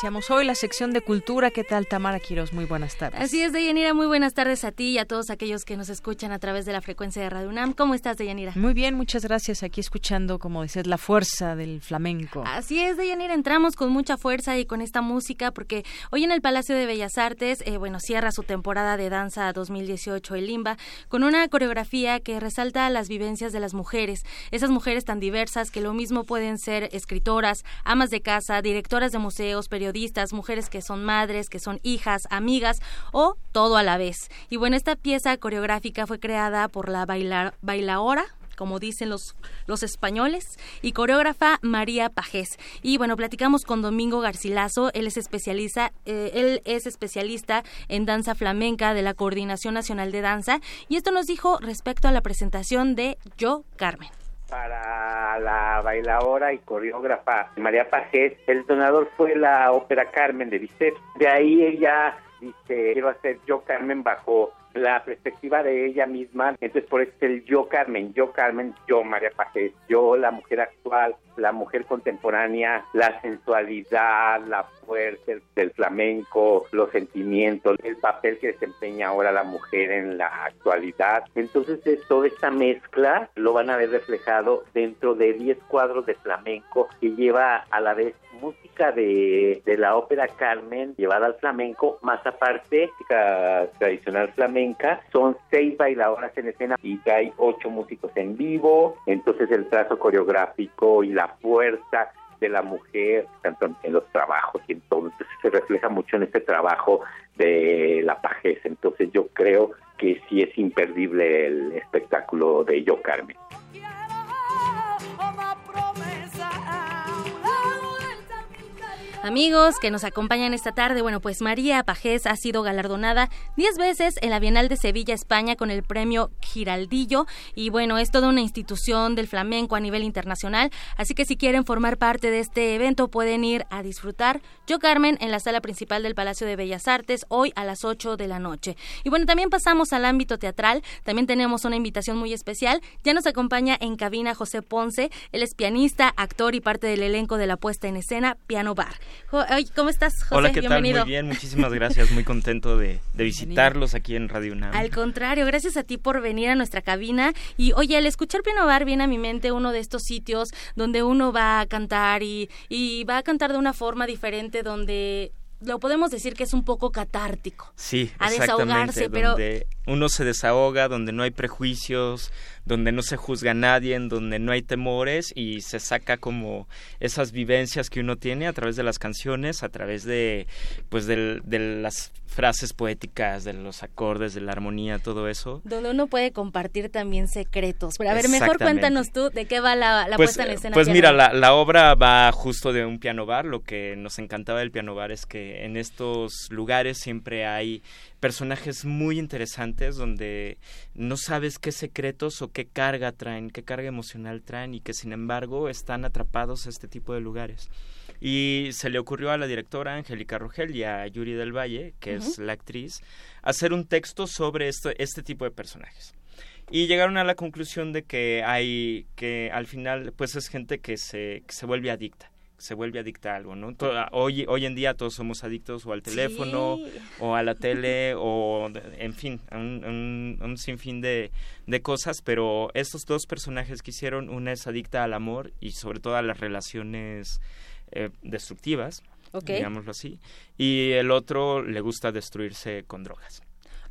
Iniciamos hoy la sección de cultura. ¿Qué tal, Tamara Quiroz? Muy buenas tardes. Así es, Deyanira. Muy buenas tardes a ti y a todos aquellos que nos escuchan a través de la frecuencia de Radio UNAM. ¿Cómo estás, Deyanira? Muy bien, muchas gracias. Aquí escuchando, como dices, la fuerza del flamenco. Así es, Deyanira. Entramos con mucha fuerza y con esta música porque hoy en el Palacio de Bellas Artes, eh, bueno, cierra su temporada de danza 2018 el Limba con una coreografía que resalta las vivencias de las mujeres. Esas mujeres tan diversas que lo mismo pueden ser escritoras, amas de casa, directoras de museos, periodistas, mujeres que son madres, que son hijas, amigas o todo a la vez. Y bueno, esta pieza coreográfica fue creada por la bailar, bailaora como dicen los, españoles, y coreógrafa María Pajés. Y bueno, platicamos con Domingo Garcilaso, él es especialista, eh, él es especialista en danza flamenca de la Coordinación Nacional de Danza, y esto nos dijo respecto a la presentación de Yo Carmen para la bailadora y coreógrafa María Pajés, el donador fue la ópera Carmen de Bizet. De ahí ella dice, quiero hacer yo Carmen bajo la perspectiva de ella misma. Entonces, por eso el yo Carmen, yo Carmen, yo María Pajés, yo la mujer actual, la mujer contemporánea, la sensualidad, la fuerza del flamenco, los sentimientos, el papel que desempeña ahora la mujer en la actualidad. Entonces, toda esta mezcla lo van a ver reflejado dentro de 10 cuadros de flamenco que lleva a la vez música de, de la ópera Carmen llevada al flamenco, más aparte, música tradicional flamenca, son seis bailadoras en escena y hay ocho músicos en vivo, entonces el trazo coreográfico y la fuerza de la mujer, tanto en los trabajos y entonces se refleja mucho en este trabajo de la pajez. Entonces yo creo que sí es imperdible el espectáculo de Yo Carmen. Amigos que nos acompañan esta tarde, bueno, pues María Pajés ha sido galardonada 10 veces en la Bienal de Sevilla, España, con el premio Giraldillo. Y bueno, es toda una institución del flamenco a nivel internacional. Así que si quieren formar parte de este evento, pueden ir a disfrutar. Yo, Carmen, en la sala principal del Palacio de Bellas Artes, hoy a las 8 de la noche. Y bueno, también pasamos al ámbito teatral. También tenemos una invitación muy especial. Ya nos acompaña en cabina José Ponce. Él es pianista, actor y parte del elenco de la puesta en escena Piano Bar. ¿Cómo estás, José? Hola, ¿qué Bienvenido. tal? Muy bien, muchísimas gracias. Muy contento de, *laughs* visitarlos aquí en Radio UNAM. Al contrario, gracias a ti por venir a nuestra cabina. Y oye, al escuchar Piano Bar viene a mi mente uno de estos sitios donde uno va a cantar y, y va a cantar de una forma diferente, donde lo podemos decir que es un poco catártico. Sí, a desahogarse, pero donde uno se desahoga, donde no hay prejuicios, donde no se juzga a nadie, en donde no hay temores y se saca como esas vivencias que uno tiene a través de las canciones, a través de pues de las frases poéticas, de los acordes, de la armonía, todo eso. Donde uno puede compartir también secretos. Pero a ver, mejor cuéntanos tú de qué va la, la pues, puesta en escena. Pues mira, la, la, obra va justo de un piano bar. Lo que nos encantaba del piano bar es que en estos lugares siempre hay personajes muy interesantes donde no sabes qué secretos o qué carga traen, qué carga emocional traen y que sin embargo están atrapados a este tipo de lugares. Y se le ocurrió a la directora Angélica Rogel y a Yuri del Valle, que es la actriz, hacer un texto sobre esto, este tipo de personajes. Y llegaron a la conclusión de que hay, que al final, pues es gente que se, que se vuelve adicta se vuelve adicta a algo, ¿no? hoy, hoy en día todos somos adictos o al teléfono o a la tele o, en fin, a un, un, sinfín de, de, cosas, pero estos dos personajes que hicieron, una es adicta al amor y sobre todo a las relaciones eh, destructivas, digámoslo así, y el otro le gusta destruirse con drogas.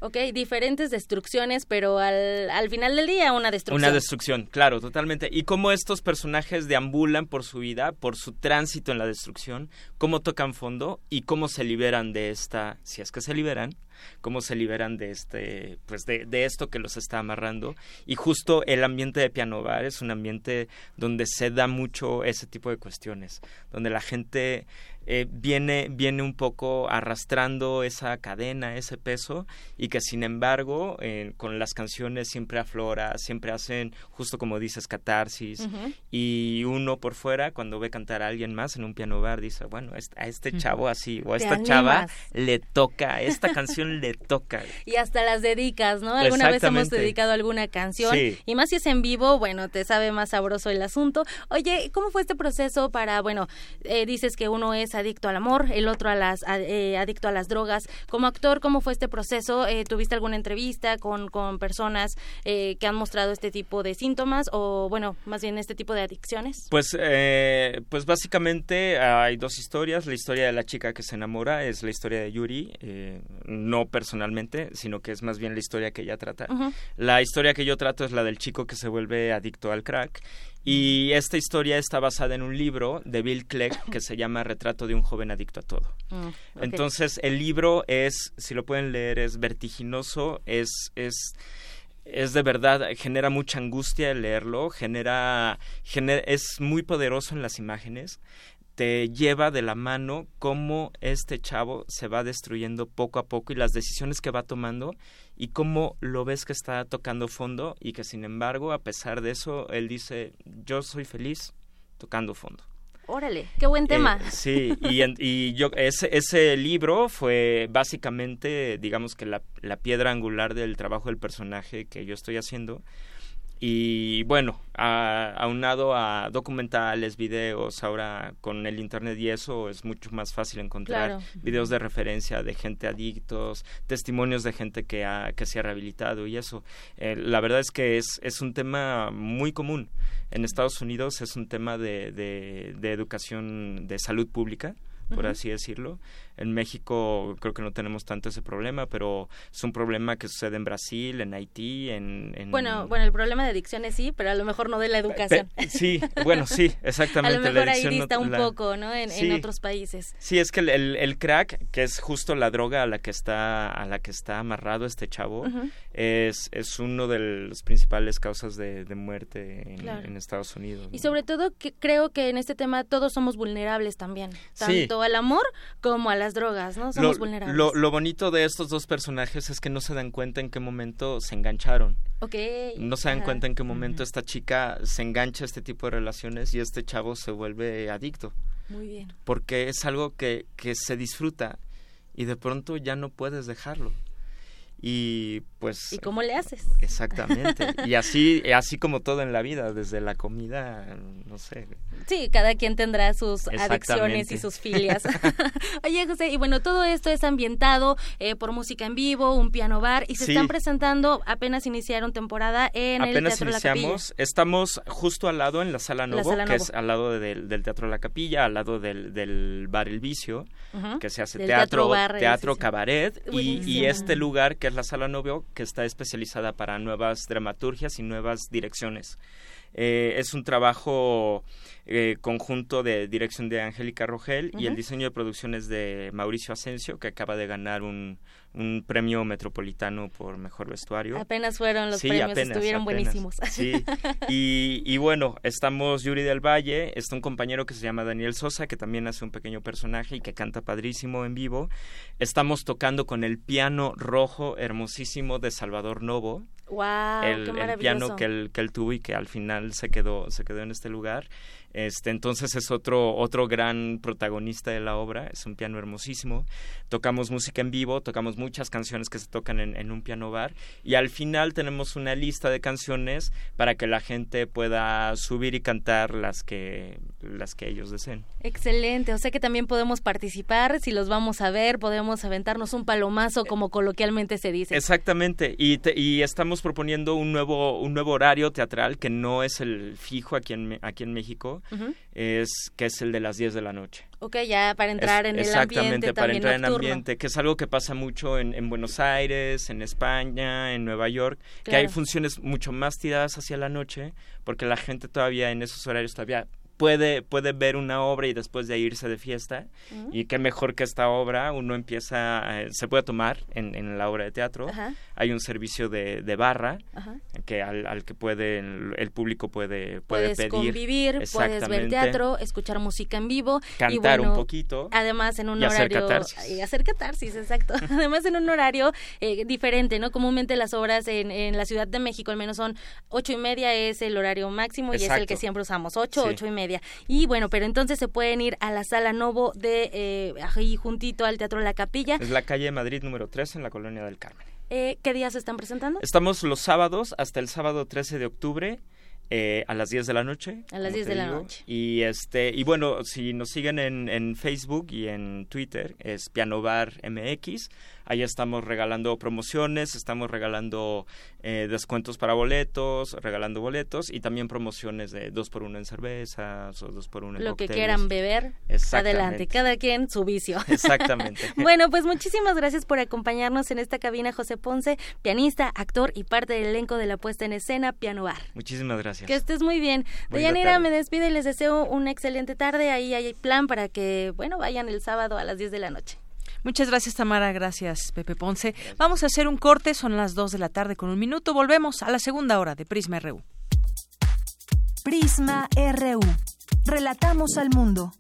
Ok, diferentes destrucciones, pero al, al final del día una destrucción. Una destrucción, claro, totalmente. Y cómo estos personajes deambulan por su vida, por su tránsito en la destrucción, cómo tocan fondo y cómo se liberan de esta, si es que se liberan, cómo se liberan de este pues de, de, esto que los está amarrando. Y justo el ambiente de piano bar es un ambiente donde se da mucho ese tipo de cuestiones donde la gente eh, viene, viene un poco arrastrando esa cadena, ese peso, y que sin embargo eh, con las canciones siempre aflora, siempre hacen, justo como dices, catarsis, y uno por fuera, cuando ve cantar a alguien más en un piano bar, dice, bueno, a este chavo así, o a esta chava le toca, esta canción le toca. Y hasta las dedicas, ¿no? Alguna vez hemos dedicado alguna canción, y más si es en vivo, bueno, te sabe más sabroso el asunto. Oye, ¿cómo fue este proceso para, bueno, eh, dices que uno es adicto al amor, el otro a las eh, adicto a las drogas. Como actor, ¿cómo fue este proceso? Eh, ¿Tuviste alguna entrevista con, con personas eh, que han mostrado este tipo de síntomas o, bueno, más bien este tipo de adicciones? Pues, pues básicamente hay dos historias. La historia de la chica que se enamora es la historia de Yuri, no personalmente, sino que es más bien la historia que ella trata. La historia que yo trato es la del chico que se vuelve adicto al crack y esta historia está basada en un libro de Bill Clegg *coughs* que se llama Retrato de un joven adicto a todo. Mm, Entonces, el libro es, si lo pueden leer, es vertiginoso, es, es, es de verdad, genera mucha angustia el leerlo, genera, genera, es muy poderoso en las imágenes te lleva de la mano cómo este chavo se va destruyendo poco a poco y las decisiones que va tomando y cómo lo ves que está tocando fondo y que sin embargo, a pesar de eso, él dice, yo soy feliz tocando fondo. Órale, qué buen eh, tema. sí, y, y, yo ese, ese libro fue básicamente, digamos que la, la piedra angular del trabajo del personaje que yo estoy haciendo y bueno, aunado a documentales, videos, ahora con el internet y eso es mucho más fácil encontrar videos de referencia de gente adictos, testimonios de gente que, ha, que se ha rehabilitado y eso. Eh, la verdad es que es, es un tema muy común. En Estados Unidos es un tema de, de, de educación de salud pública por así decirlo. En México creo que no tenemos tanto ese problema, pero es un problema que sucede en Brasil, en Haití, en... Bueno, bueno, el problema de adicciones sí, pero a lo mejor no de la educación. sí, bueno, sí, *laughs* exactamente. a lo mejor ahí dista un poco, ¿no? En, otros países. Sí, es que el, el, crack, que es justo la droga a la que está, a la que está amarrado este chavo, es, es uno de las principales causas de, muerte en, Estados Unidos. Y sobre todo que creo que en este tema todos somos vulnerables también, tanto al amor como a las drogas, ¿no? Somos lo, vulnerables. Lo, bonito de estos dos personajes es que no se dan cuenta en qué momento se engancharon. Ok. No se dan cuenta en qué momento esta chica se engancha a este tipo de relaciones y este chavo se vuelve adicto. Muy bien. Porque es algo que, que se disfruta y de pronto ya no puedes dejarlo y pues y cómo le haces exactamente. *laughs* Y así así como todo en la vida desde la comida no sé. Sí cada quien tendrá sus adicciones y sus filias. *laughs* Oye José y bueno todo esto es ambientado eh, por música en vivo un piano bar y se están presentando apenas iniciaron temporada en el Teatro La Capilla. estamos justo al lado en la sala Novo que es al lado del Teatro La Capilla al lado del, del bar El Vicio que se hace teatro teatro, cabaret y, y este lugar que la Sala Novio, que está especializada para nuevas dramaturgias y nuevas direcciones. Eh, es un trabajo eh, conjunto de dirección de Angélica Rogel y el diseño de producciones de Mauricio Asensio, que acaba de ganar un, un premio metropolitano por mejor vestuario. Apenas fueron los premios, estuvieron buenísimos. Sí, *laughs* y, y, bueno, estamos Yuri del Valle, está un compañero que se llama Daniel Sosa, que también hace un pequeño personaje y que canta padrísimo en vivo. Estamos tocando con el piano rojo hermosísimo de Salvador Novo. Wow, el, el piano que él, que él tuvo y que al final se quedó, se quedó en este lugar. Este, entonces es otro, otro gran protagonista de la obra, es un piano hermosísimo. Tocamos música en vivo, tocamos muchas canciones que se tocan en, un piano bar y al final tenemos una lista de canciones para que la gente pueda subir y cantar las que, las que ellos deseen. Excelente, o sea que también podemos participar, si los vamos a ver, podemos aventarnos un palomazo como coloquialmente se dice. Exactamente, y, y estamos proponiendo un nuevo, un nuevo horario teatral que no es el fijo aquí en, aquí en México es que es el de las 10 de la noche. Ok, ya para entrar en el ambiente. Exactamente, para entrar en ambiente, que es algo que pasa mucho en, Buenos Aires, en España, en Nueva York, que hay funciones mucho más tiradas hacia la noche, porque la gente todavía en esos horarios todavía puede, puede ver una obra y después de irse de fiesta. Y qué mejor que esta obra, uno empieza, se puede tomar en, en, la obra de teatro. Hay un servicio de, de barra que al, al, que puede el, público puede, puede puedes convivir, puedes ver teatro, escuchar música en vivo. Cantar un poquito. Además en un y horario... Hacer catarsis. Y hacer catarsis, exacto. *laughs* además en un horario eh, diferente, ¿no? Comúnmente las obras en, en, la Ciudad de México al menos son ocho y media es el horario máximo y es el que siempre usamos, ocho, ocho y media y bueno, pero entonces se pueden ir a la sala Novo de eh, ahí juntito al Teatro La Capilla. Es la calle Madrid número 3 en la Colonia del Carmen. Eh, ¿Qué días se están presentando? Estamos los sábados hasta el sábado 13 de octubre. Eh, a las 10 de la noche. A las 10 de la noche. Y, este, y bueno, si nos siguen en, en Facebook y en Twitter, es Pianobar MX. Ahí estamos regalando promociones, estamos regalando eh, descuentos para boletos, regalando boletos y también promociones de dos por uno en cervezas o dos por uno en Lo que quieran beber, adelante, cada quien su vicio. *laughs* Exactamente. bueno, pues muchísimas gracias por acompañarnos en esta cabina, José Ponce, pianista, actor y parte del elenco de la puesta en escena Piano Bar. Muchísimas gracias. Que estés muy bien. Deyanira, me despido y les deseo una excelente tarde. Ahí hay plan para que, bueno, vayan el sábado a las 10 de la noche. Muchas gracias, Tamara. Gracias, Pepe Ponce. Vamos a hacer un corte. Son las 2 de la tarde con un minuto. Volvemos a la segunda hora de Prisma RU. Prisma RU. Relatamos al mundo.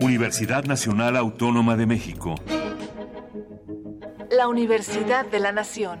Universidad Nacional Autónoma de México. La Universidad de la Nación.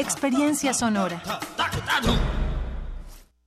Experiencia Sonora.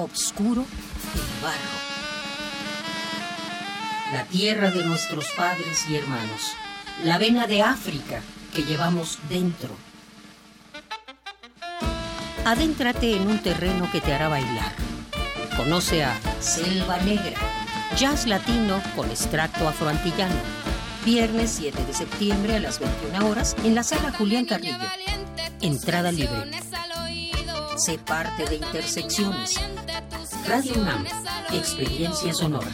Obscuro, el barro. La tierra de nuestros padres y hermanos. La vena de África que llevamos dentro. Adéntrate en un terreno que te hará bailar. Conoce a Selva Negra, jazz latino con extracto afroantillano. Viernes 7 de septiembre a las 21 horas en la sala Julián Carrillo. Entrada libre. Sé parte de Intersecciones. Radio UNAM. Experiencia sonora.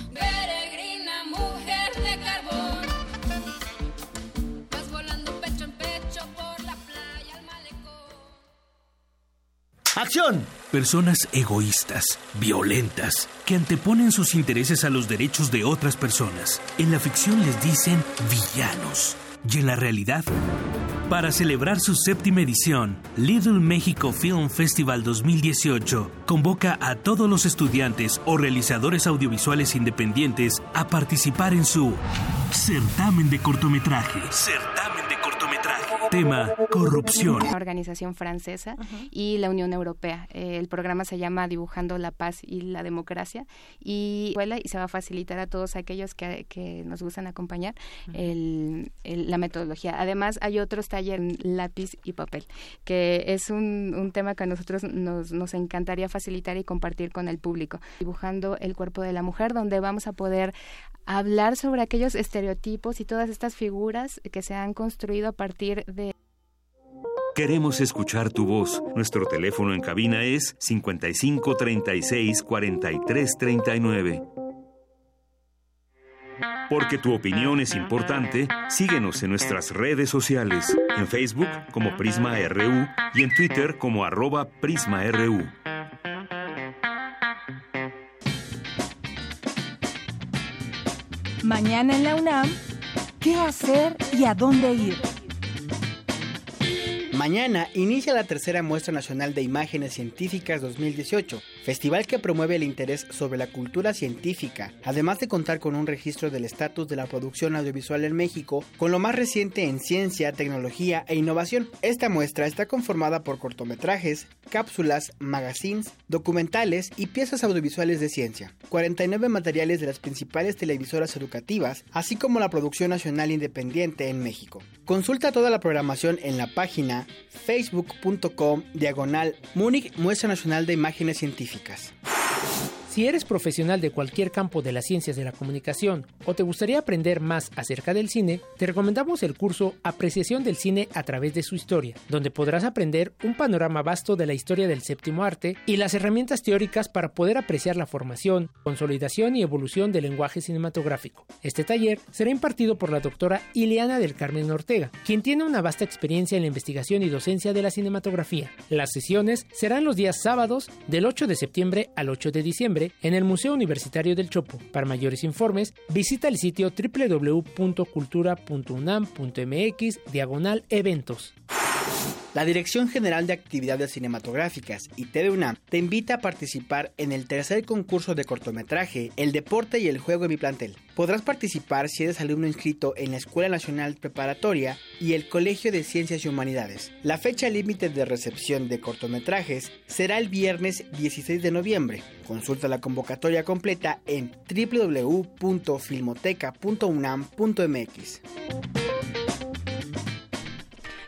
¡Acción! Personas egoístas, violentas, que anteponen sus intereses a los derechos de otras personas. En la ficción les dicen villanos. Y en la realidad, para celebrar su séptima edición, Little México Film Festival 2018 convoca a todos los estudiantes o realizadores audiovisuales independientes a participar en su certamen de cortometraje. Tema corrupción. Una organización francesa y la Unión Europea. Eh, el programa se llama Dibujando la Paz y la Democracia y, y se va a facilitar a todos aquellos que, que nos gustan acompañar el, el, la metodología. Además, hay otros talleres lápiz y papel, que es un, un tema que a nosotros nos, nos encantaría facilitar y compartir con el público. Dibujando el cuerpo de la mujer, donde vamos a poder hablar sobre aquellos estereotipos y todas estas figuras que se han construido a partir de Queremos escuchar tu voz. Nuestro teléfono en cabina es 55 36 43 39. Porque tu opinión es importante, síguenos en nuestras redes sociales, en Facebook como Prisma RU y en Twitter como arroba PrismaRU. Mañana en la UNAM, ¿qué hacer y a dónde ir? Mañana inicia la tercera muestra nacional de imágenes científicas 2018, festival que promueve el interés sobre la cultura científica, además de contar con un registro del estatus de la producción audiovisual en México, con lo más reciente en ciencia, tecnología e innovación. Esta muestra está conformada por cortometrajes, cápsulas, magazines, documentales y piezas audiovisuales de ciencia, 49 materiales de las principales televisoras educativas, así como la producción nacional independiente en México. Consulta toda la programación en la página facebook.com diagonal Múnich Muestra Nacional de Imágenes Científicas. Si eres profesional de cualquier campo de las ciencias de la comunicación o te gustaría aprender más acerca del cine, te recomendamos el curso Apreciación del cine a través de su historia, donde podrás aprender un panorama vasto de la historia del séptimo arte y las herramientas teóricas para poder apreciar la formación, consolidación y evolución del lenguaje cinematográfico. Este taller será impartido por la doctora Ileana del Carmen Ortega, quien tiene una vasta experiencia en la investigación y docencia de la cinematografía. Las sesiones serán los días sábados del 8 de septiembre al 8 de diciembre en el Museo Universitario del Chopo. Para mayores informes, visita el sitio www.cultura.unam.mx diagonal eventos. La Dirección General de Actividades Cinematográficas y TV UNAM te invita a participar en el tercer concurso de cortometraje El Deporte y el Juego en mi plantel. Podrás participar si eres alumno inscrito en la Escuela Nacional Preparatoria y el Colegio de Ciencias y Humanidades. La fecha límite de recepción de cortometrajes será el viernes 16 de noviembre. Consulta la convocatoria completa en www.filmoteca.unam.mx.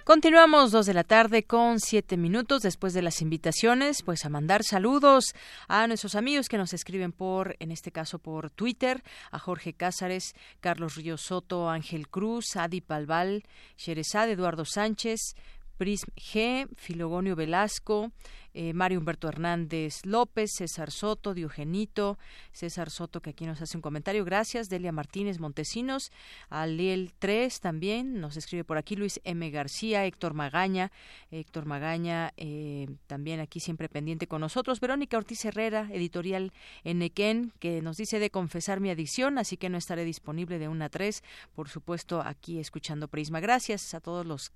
Continuamos dos de la tarde con siete minutos después de las invitaciones, pues a mandar saludos a nuestros amigos que nos escriben por, en este caso por Twitter, a Jorge Cázares, Carlos Río Soto, Ángel Cruz, Adi Palval, Sherezad, Eduardo Sánchez, Prism G, Filogonio Velasco, eh, Mario Humberto Hernández López, César Soto, Diogenito, César Soto que aquí nos hace un comentario, gracias, Delia Martínez Montesinos, Aliel 3 también, nos escribe por aquí. Luis M. García, Héctor Magaña, Héctor Magaña eh, también aquí siempre pendiente con nosotros, Verónica Ortiz Herrera, editorial Enequén, que nos dice de confesar mi adicción, así que no estaré disponible de una a 3, por supuesto aquí escuchando Prisma. Gracias a todos los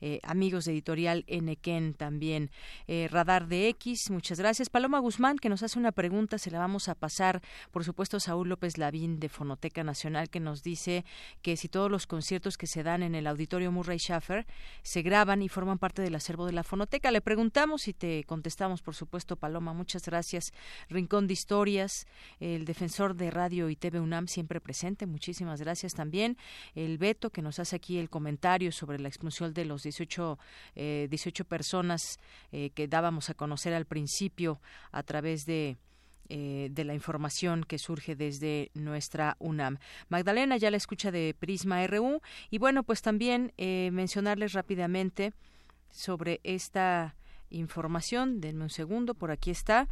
eh, amigos de Editorial Enequén también. Eh, Radar de X, muchas gracias. Paloma Guzmán, que nos hace una pregunta, se la vamos a pasar, por supuesto, Saúl López Lavín de Fonoteca Nacional, que nos dice que si todos los conciertos que se dan en el Auditorio Murray Schaffer se graban y forman parte del acervo de la Fonoteca. Le preguntamos y te contestamos, por supuesto, Paloma, muchas gracias. Rincón de Historias, el defensor de Radio y TV UNAM siempre presente, muchísimas gracias también. El Beto, que nos hace aquí el comentario sobre la expulsión de los 18, eh, 18 personas eh, que dábamos a conocer al principio a través de eh, de la información que surge desde nuestra UNAM. Magdalena ya la escucha de Prisma RU y bueno, pues también eh, mencionarles rápidamente sobre esta información. Denme un segundo, por aquí está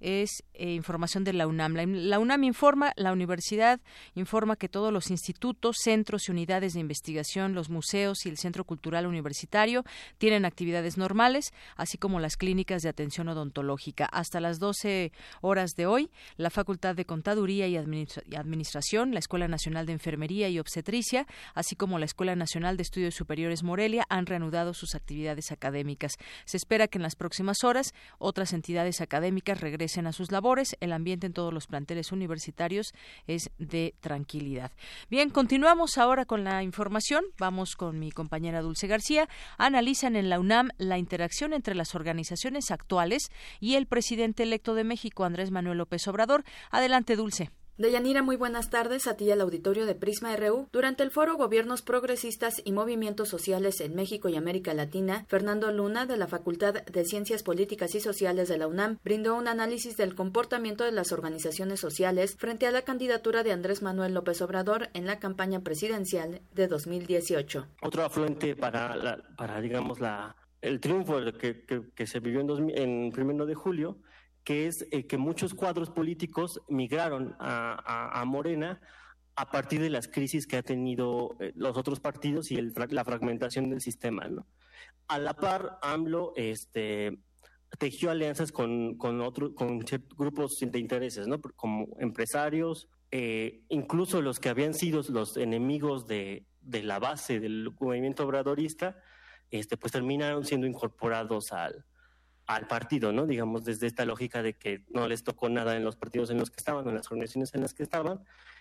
es eh, información de la UNAM. La, UNAM informa, la universidad informa que todos los institutos, centros y unidades de investigación, los museos y el Centro Cultural Universitario tienen actividades normales, así como las clínicas de atención odontológica. Hasta las 12 horas de hoy, la Facultad de Contaduría y, Administración, la Escuela Nacional de Enfermería y Obstetricia, así como la Escuela Nacional de Estudios Superiores Morelia han reanudado sus actividades académicas. Se espera que en las próximas horas otras entidades académicas regresen a sus labores. El ambiente en todos los planteles universitarios es de tranquilidad. Bien, continuamos ahora con la información. Vamos con mi compañera Dulce García. Analizan en la UNAM la interacción entre las organizaciones actuales y el presidente electo de México, Andrés Manuel López Obrador. Adelante, Dulce. Deyanira, muy buenas tardes a ti y al auditorio de Prisma RU. Durante el foro Gobiernos Progresistas y Movimientos Sociales en México y América Latina, Fernando Luna, de la Facultad de Ciencias Políticas y Sociales de la UNAM, brindó un análisis del comportamiento de las organizaciones sociales frente a la candidatura de Andrés Manuel López Obrador en la campaña presidencial de 2018. Otro afluente para, para digamos, la, el triunfo que, que, se vivió en, en primero de julio que es eh, que muchos cuadros políticos migraron a, Morena a partir de las crisis que ha tenido eh, los otros partidos y la fragmentación del sistema. ¿no? A la par, AMLO este, tejió alianzas con, con, con grupos de intereses, ¿no? como empresarios, eh, incluso los que habían sido los enemigos de, de la base del movimiento obradorista, este, pues terminaron siendo incorporados al, al partido, ¿no? Digamos, desde esta lógica de que no les tocó nada en los partidos en los que estaban, en las organizaciones en las que estaban,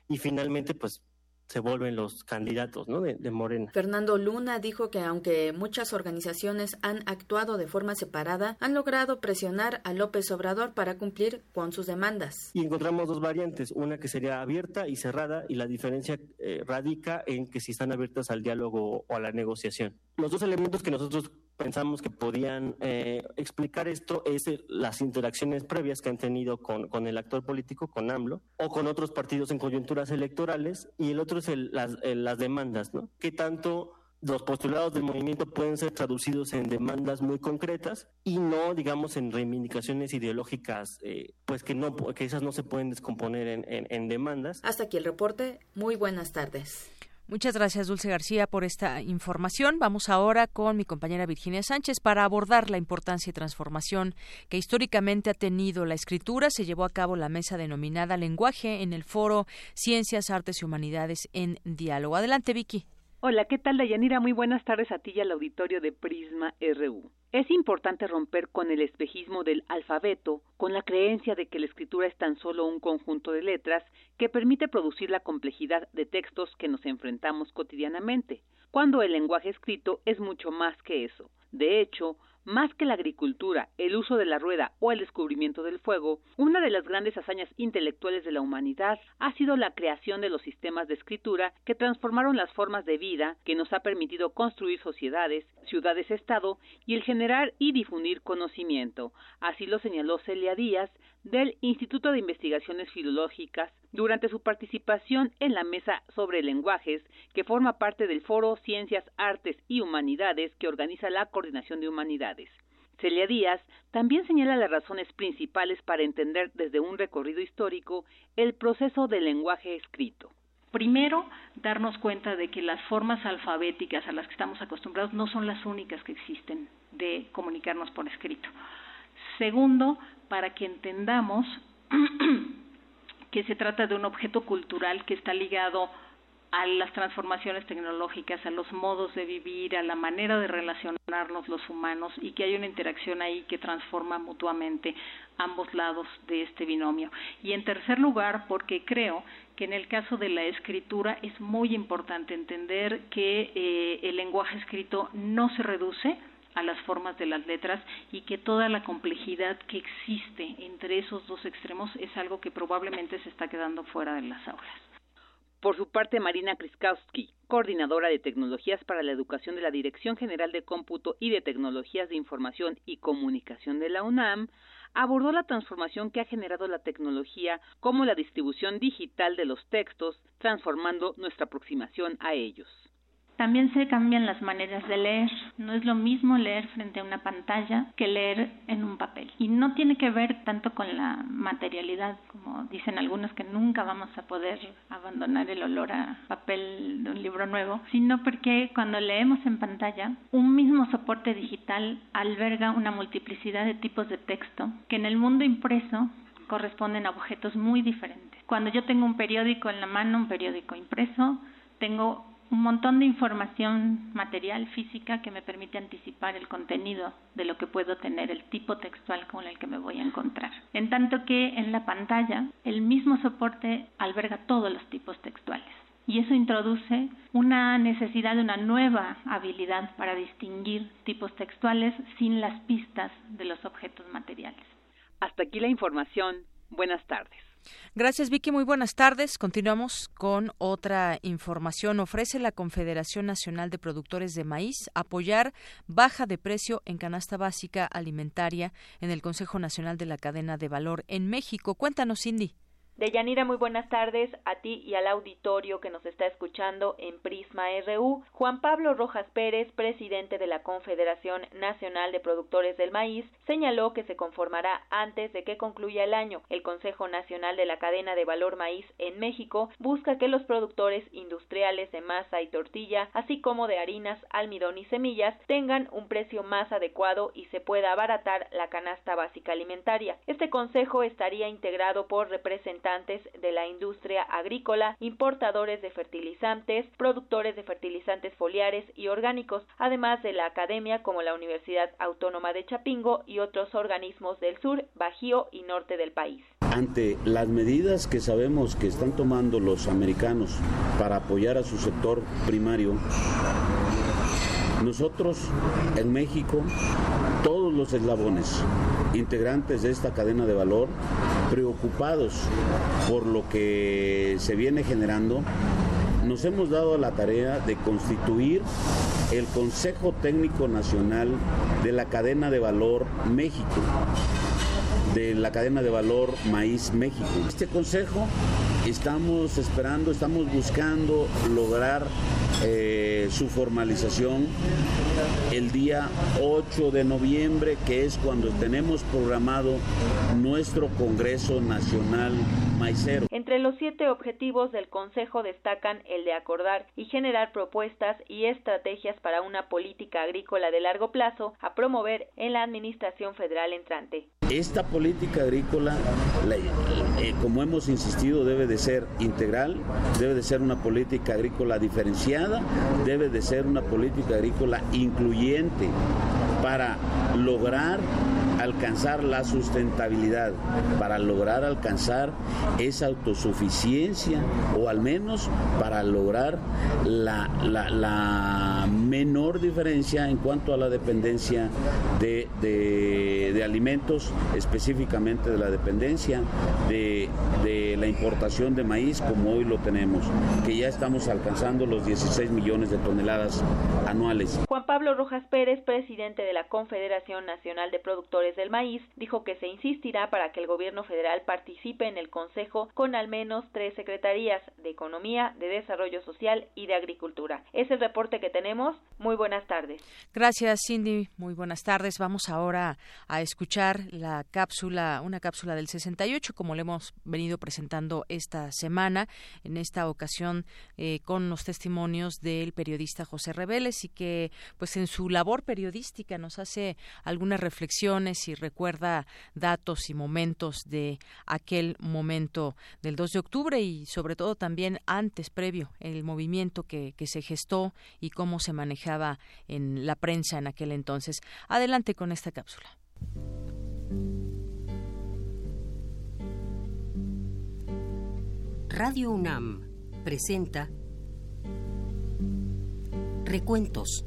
y finalmente, pues, se vuelven los candidatos ¿no? de, de, Morena. Fernando Luna dijo que aunque muchas organizaciones han actuado de forma separada, han logrado presionar a López Obrador para cumplir con sus demandas. Y encontramos dos variantes, una que sería abierta y cerrada, y la diferencia eh, radica en que si están abiertas al diálogo o a la negociación. Los dos elementos que nosotros pensamos que podían eh, explicar esto es las interacciones previas que han tenido con, con, el actor político, con AMLO, o con otros partidos en coyunturas electorales, y el otro es las, las demandas, ¿no? ¿Qué tanto los postulados del movimiento pueden ser traducidos en demandas muy concretas y no, digamos, en reivindicaciones ideológicas, eh, pues que no, que esas no se pueden descomponer en, en demandas. Hasta aquí el reporte. Muy buenas tardes. Muchas gracias, Dulce García, por esta información. Vamos ahora con mi compañera Virginia Sánchez para abordar la importancia y transformación que históricamente ha tenido la escritura. Se llevó a cabo la mesa denominada Lenguaje en el foro Ciencias, Artes y Humanidades en Diálogo. Adelante, Vicky. Hola, ¿qué tal, Dayanira? Muy buenas tardes a ti y al auditorio de Prisma RU. Es importante romper con el espejismo del alfabeto, con la creencia de que la escritura es tan solo un conjunto de letras que permite producir la complejidad de textos que nos enfrentamos cotidianamente, cuando el lenguaje escrito es mucho más que eso. De hecho, más que la agricultura, el uso de la rueda o el descubrimiento del fuego, una de las grandes hazañas intelectuales de la humanidad ha sido la creación de los sistemas de escritura que transformaron las formas de vida, que nos ha permitido construir sociedades, ciudades-estado y el generar y difundir conocimiento. Así lo señaló Celia Díaz del Instituto de Investigaciones Filológicas durante su participación en la mesa sobre lenguajes que forma parte del Foro Ciencias, Artes y Humanidades que organiza la Coordinación de Humanidades. Celia Díaz también señala las razones principales para entender desde un recorrido histórico el proceso del lenguaje escrito. Primero, darnos cuenta de que las formas alfabéticas a las que estamos acostumbrados no son las únicas que existen de comunicarnos por escrito. Segundo, para que entendamos *clears throat* que se trata de un objeto cultural que está ligado a las transformaciones tecnológicas, a los modos de vivir, a la manera de relacionarnos los humanos y que hay una interacción ahí que transforma mutuamente ambos lados de este binomio. Y en tercer lugar, porque creo que en el caso de la escritura es muy importante entender que eh, el lenguaje escrito no se reduce a las formas de las letras y que toda la complejidad que existe entre esos dos extremos es algo que probablemente se está quedando fuera de las aulas. Por su parte, Marina Kriskowski, coordinadora de tecnologías para la educación de la Dirección General de Cómputo y de Tecnologías de Información y Comunicación de la UNAM, abordó la transformación que ha generado la tecnología como la distribución digital de los textos, transformando nuestra aproximación a ellos. También se cambian las maneras de leer. No es lo mismo leer frente a una pantalla que leer en un papel. Y no tiene que ver tanto con la materialidad, como dicen algunos que nunca vamos a poder abandonar el olor a papel de un libro nuevo, sino porque cuando leemos en pantalla, un mismo soporte digital alberga una multiplicidad de tipos de texto que en el mundo impreso corresponden a objetos muy diferentes. Cuando yo tengo un periódico en la mano, un periódico impreso, tengo un montón de información material, física, que me permite anticipar el contenido de lo que puedo tener, el tipo textual con el que me voy a encontrar. En tanto que en la pantalla el mismo soporte alberga todos los tipos textuales. Y eso introduce una necesidad de una nueva habilidad para distinguir tipos textuales sin las pistas de los objetos materiales. Hasta aquí la información. Buenas tardes. Gracias, Vicky. Muy buenas tardes. Continuamos con otra información. Ofrece la Confederación Nacional de Productores de Maíz apoyar baja de precio en canasta básica alimentaria en el Consejo Nacional de la Cadena de Valor en México. Cuéntanos, Cindy. Deyanira, muy buenas tardes a ti y al auditorio que nos está escuchando en Prisma RU. Juan Pablo Rojas Pérez, presidente de la Confederación Nacional de Productores del Maíz, señaló que se conformará antes de que concluya el año. El Consejo Nacional de la Cadena de Valor Maíz en México busca que los productores industriales de masa y tortilla, así como de harinas, almidón y semillas, tengan un precio más adecuado y se pueda abaratar la canasta básica alimentaria. Este consejo estaría integrado por representantes de la industria agrícola, importadores de fertilizantes, productores de fertilizantes foliares y orgánicos, además de la academia como la Universidad Autónoma de Chapingo y otros organismos del sur, bajío y norte del país. Ante las medidas que sabemos que están tomando los americanos para apoyar a su sector primario, nosotros en México, todos los eslabones integrantes de esta cadena de valor, preocupados por lo que se viene generando, nos hemos dado la tarea de constituir el Consejo Técnico Nacional de la Cadena de Valor México, de la cadena de valor Maíz México. Este consejo estamos esperando, estamos buscando lograr eh, su formalización el día 8 de noviembre, que es cuando tenemos programado nuestro Congreso Nacional Maicero. Entre los siete objetivos del Consejo destacan el de acordar y generar propuestas y estrategias para una política agrícola de largo plazo a promover en la Administración Federal entrante. Esta política agrícola, eh, como hemos insistido, debe de ser integral, debe de ser una política agrícola diferenciada, debe de ser una política agrícola incluyente para lograr alcanzar la sustentabilidad, para lograr alcanzar esa autosuficiencia o al menos para lograr la, menor diferencia en cuanto a la dependencia de, de, alimentos, específicamente de la dependencia de, de la importación de maíz como hoy lo tenemos, que ya estamos alcanzando los 16 millones de toneladas anuales. Juan Pablo Rojas Pérez, presidente de la Confederación Nacional de Productores del Maíz, dijo que se insistirá para que el gobierno federal participe en el Consejo con al menos tres secretarías de Economía, de Desarrollo Social y de Agricultura. Es el reporte que tenemos. Muy buenas tardes. Gracias, Cindy. Muy buenas tardes. Vamos ahora a escuchar la cápsula, una cápsula del 68, como le hemos venido presentando esta semana, en esta ocasión eh, con los testimonios del periodista José Reveles y que, pues, en su labor periodística nos hace algunas reflexiones y recuerda datos y momentos de aquel momento del 2 de octubre y, sobre todo, también antes, previo, el movimiento que, que se gestó y cómo se manejaba en la prensa en aquel entonces. Adelante con esta cápsula. Radio UNAM presenta Recuentos.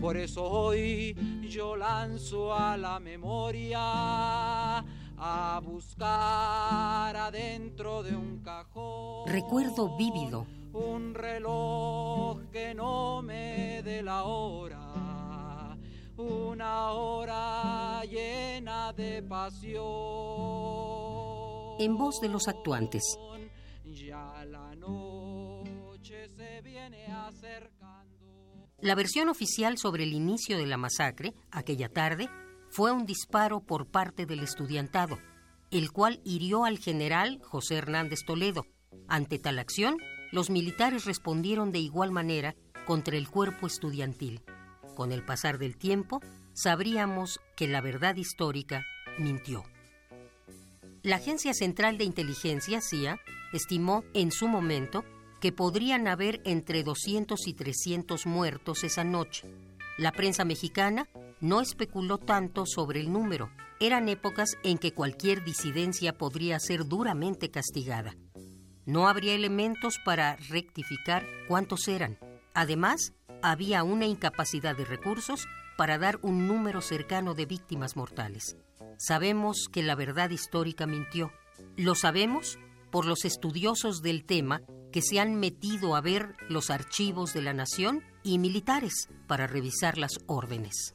Por eso hoy yo lanzo a la memoria a buscar adentro de un cajón. Recuerdo vívido un reloj que no me dé la hora, una hora llena de pasión. En voz de los actuantes. Ya la noche se viene acercando. La versión oficial sobre el inicio de la masacre, aquella tarde, fue un disparo por parte del estudiantado, el cual hirió al general José Hernández Toledo. Ante tal acción, los militares respondieron de igual manera contra el cuerpo estudiantil. Con el pasar del tiempo, sabríamos que la verdad histórica mintió. La Agencia Central de Inteligencia, CIA, estimó en su momento que podrían haber entre 200 y 300 muertos esa noche. La prensa mexicana no especuló tanto sobre el número. Eran épocas en que cualquier disidencia podría ser duramente castigada. No habría elementos para rectificar cuántos eran. Además, había una incapacidad de recursos para dar un número cercano de víctimas mortales. Sabemos que la verdad histórica mintió. Lo sabemos por los estudiosos del tema que se han metido a ver los archivos de la nación y militares para revisar las órdenes.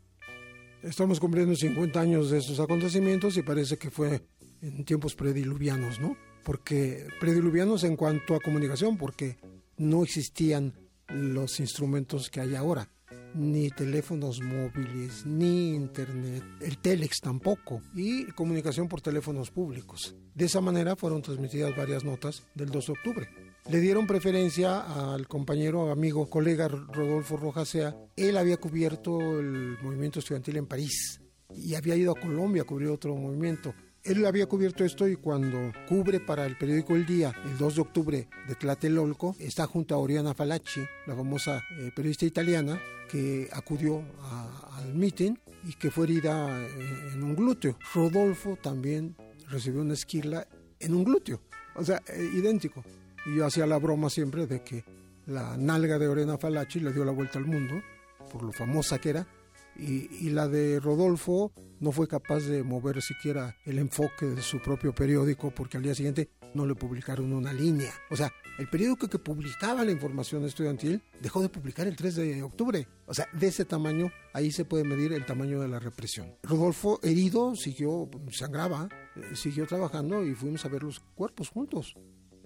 Estamos cumpliendo 50 años de estos acontecimientos y parece que fue en tiempos prediluvianos, ¿no? porque prediluvianos en cuanto a comunicación, porque no existían los instrumentos que hay ahora, ni teléfonos móviles, ni internet, el telex tampoco, y comunicación por teléfonos públicos. De esa manera fueron transmitidas varias notas del 2 de octubre. Le dieron preferencia al compañero, amigo, colega Rodolfo Rojasea. Él había cubierto el movimiento estudiantil en París y había ido a Colombia a cubrir otro movimiento. Él había cubierto esto y cuando cubre para el periódico El Día, el 2 de octubre de Tlatelolco, está junto a Oriana Falacci, la famosa eh, periodista italiana, que acudió al meeting y que fue herida eh, en un glúteo. Rodolfo también recibió una esquila en un glúteo, o sea, eh, idéntico. Y yo hacía la broma siempre de que la nalga de Oriana Falacci le dio la vuelta al mundo, por lo famosa que era, y, la de Rodolfo no fue capaz de mover siquiera el enfoque de su propio periódico porque al día siguiente no le publicaron una línea. O sea, el periódico que publicaba la información estudiantil dejó de publicar el 3 de octubre. O sea, de ese tamaño, ahí se puede medir el tamaño de la represión. Rodolfo, herido, siguió, sangraba, eh, siguió trabajando y fuimos a ver los cuerpos juntos.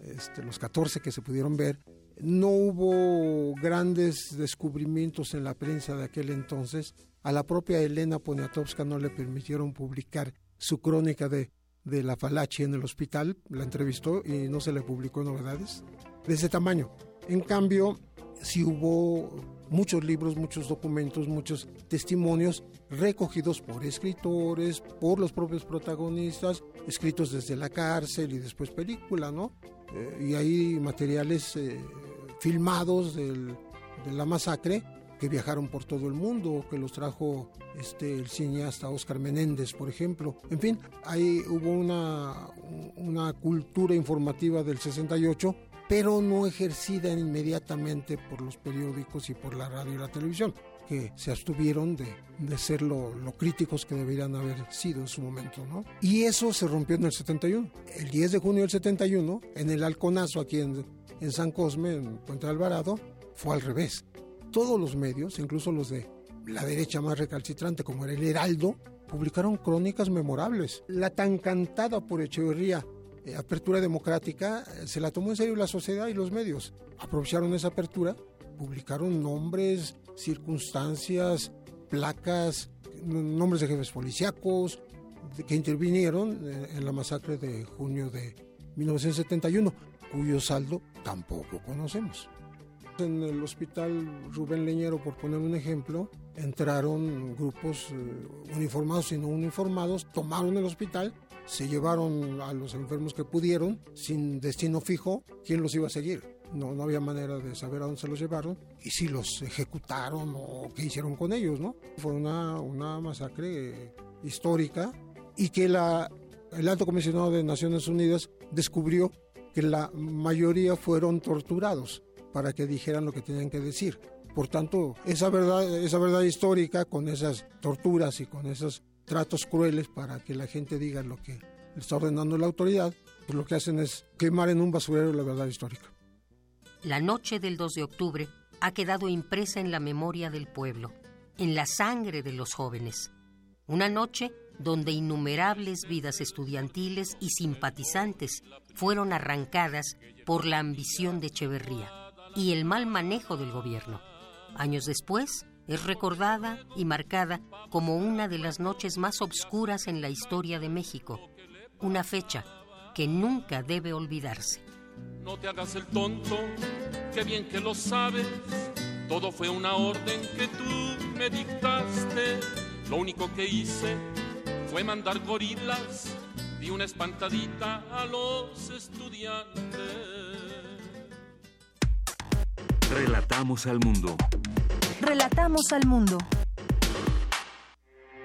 Este, los 14 que se pudieron ver no hubo grandes descubrimientos en la prensa de aquel entonces. A la propia Elena Poniatowska no le permitieron publicar su crónica de, de la falachi en el hospital. La entrevistó y no se le publicó novedades de ese tamaño. En cambio, sí hubo muchos libros, muchos documentos, muchos testimonios recogidos por escritores, por los propios protagonistas, escritos desde la cárcel y después película, ¿no? Eh, y hay materiales eh, filmados de la masacre que viajaron por todo el mundo, que los trajo este, el cineasta Oscar Menéndez, por ejemplo. En fin, ahí hubo una, una cultura informativa del 68, pero no ejercida inmediatamente por los periódicos y por la radio y la televisión, que se abstuvieron de, de ser lo, lo, críticos que deberían haber sido en su momento. ¿no? Y eso se rompió en el 71. El 10 de junio del 71, en el Halconazo, aquí en, en San Cosme, en Puente Alvarado, fue al revés. Todos los medios, incluso los de la derecha más recalcitrante, como era el Heraldo, publicaron crónicas memorables. La tan cantada por Echeverría eh, apertura democrática eh, se la tomó en serio la sociedad y los medios. Aprovecharon esa apertura publicaron nombres, circunstancias, placas, nombres de jefes policíacos que intervinieron en la masacre de junio de 1971, cuyo saldo tampoco conocemos. En el hospital Rubén Leñero, por poner un ejemplo, entraron grupos eh, uniformados y no uniformados, tomaron el hospital, se llevaron a los enfermos que pudieron, sin destino fijo, quién los iba a seguir. No, no había manera de saber a dónde se los llevaron y si los ejecutaron o qué hicieron con ellos, ¿no? Fue una, una masacre histórica y que la, el alto comisionado de Naciones Unidas descubrió que la mayoría fueron torturados para que dijeran lo que tenían que decir. Por tanto, esa verdad, esa verdad histórica con esas torturas y con esos tratos crueles para que la gente diga lo que está ordenando la autoridad, pues lo que hacen es quemar en un basurero la verdad histórica. La noche del 2 de octubre ha quedado impresa en la memoria del pueblo, en la sangre de los jóvenes. Una noche donde innumerables vidas estudiantiles y simpatizantes fueron arrancadas por la ambición de Echeverría y el mal manejo del gobierno. Años después, es recordada y marcada como una de las noches más obscuras en la historia de México, una fecha que nunca debe olvidarse. No te hagas el tonto, que bien que lo sabes, todo fue una orden que tú me dictaste, lo único que hice fue mandar gorilas y una espantadita a los estudiantes. Relatamos al mundo. Relatamos al mundo.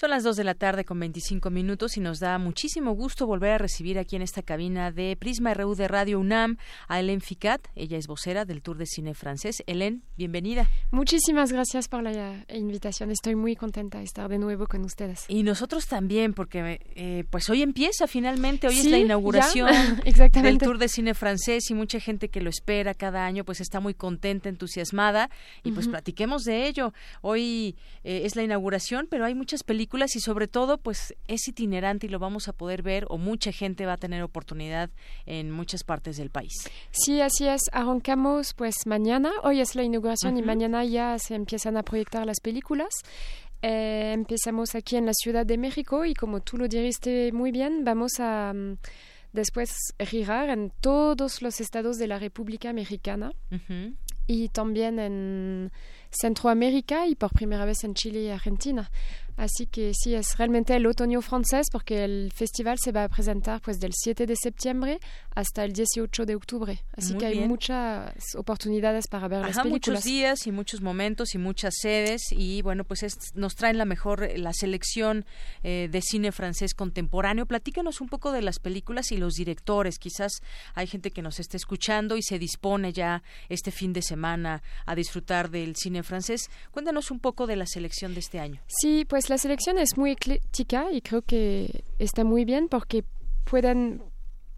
Son las 2 de la tarde con 25 minutos y nos da muchísimo gusto volver a recibir aquí en esta cabina de Prisma RU de Radio UNAM a Hélène Ficat. Ella es vocera del Tour de Cine Francés. Hélène, bienvenida. Muchísimas gracias por la invitación. Estoy muy contenta de estar de nuevo con ustedes. Y nosotros también, porque eh, pues hoy empieza finalmente, hoy es la inauguración *laughs* del Tour de Cine Francés y mucha gente que lo espera cada año pues está muy contenta, entusiasmada y pues platiquemos de ello. Hoy eh, es la inauguración, pero hay muchas películas y sobre todo pues es itinerante y lo vamos a poder ver o mucha gente va a tener oportunidad en muchas partes del país. Sí, así es. Arrancamos pues mañana. Hoy es la inauguración y mañana ya se empiezan a proyectar las películas. Eh, empezamos aquí en la Ciudad de México y como tú lo dijiste muy bien, vamos a um, después girar en todos los estados de la República Mexicana y también en Centroamérica y por primera vez en Chile y Argentina. Así que sí, es realmente el otoño francés porque el festival se va a presentar pues del 7 de septiembre hasta el 18 de octubre. Así que hay muchas oportunidades para ver las películas. muchos días y muchos momentos y muchas sedes y bueno, pues nos traen la mejor, la selección eh, de cine francés contemporáneo. Platícanos un poco de las películas y los directores. Quizás hay gente que nos esté escuchando y se dispone ya este fin de semana a disfrutar del cine francés. Cuéntanos un poco de la selección de este año. Sí, pues la selección es muy ecléctica y creo que está muy bien porque pueden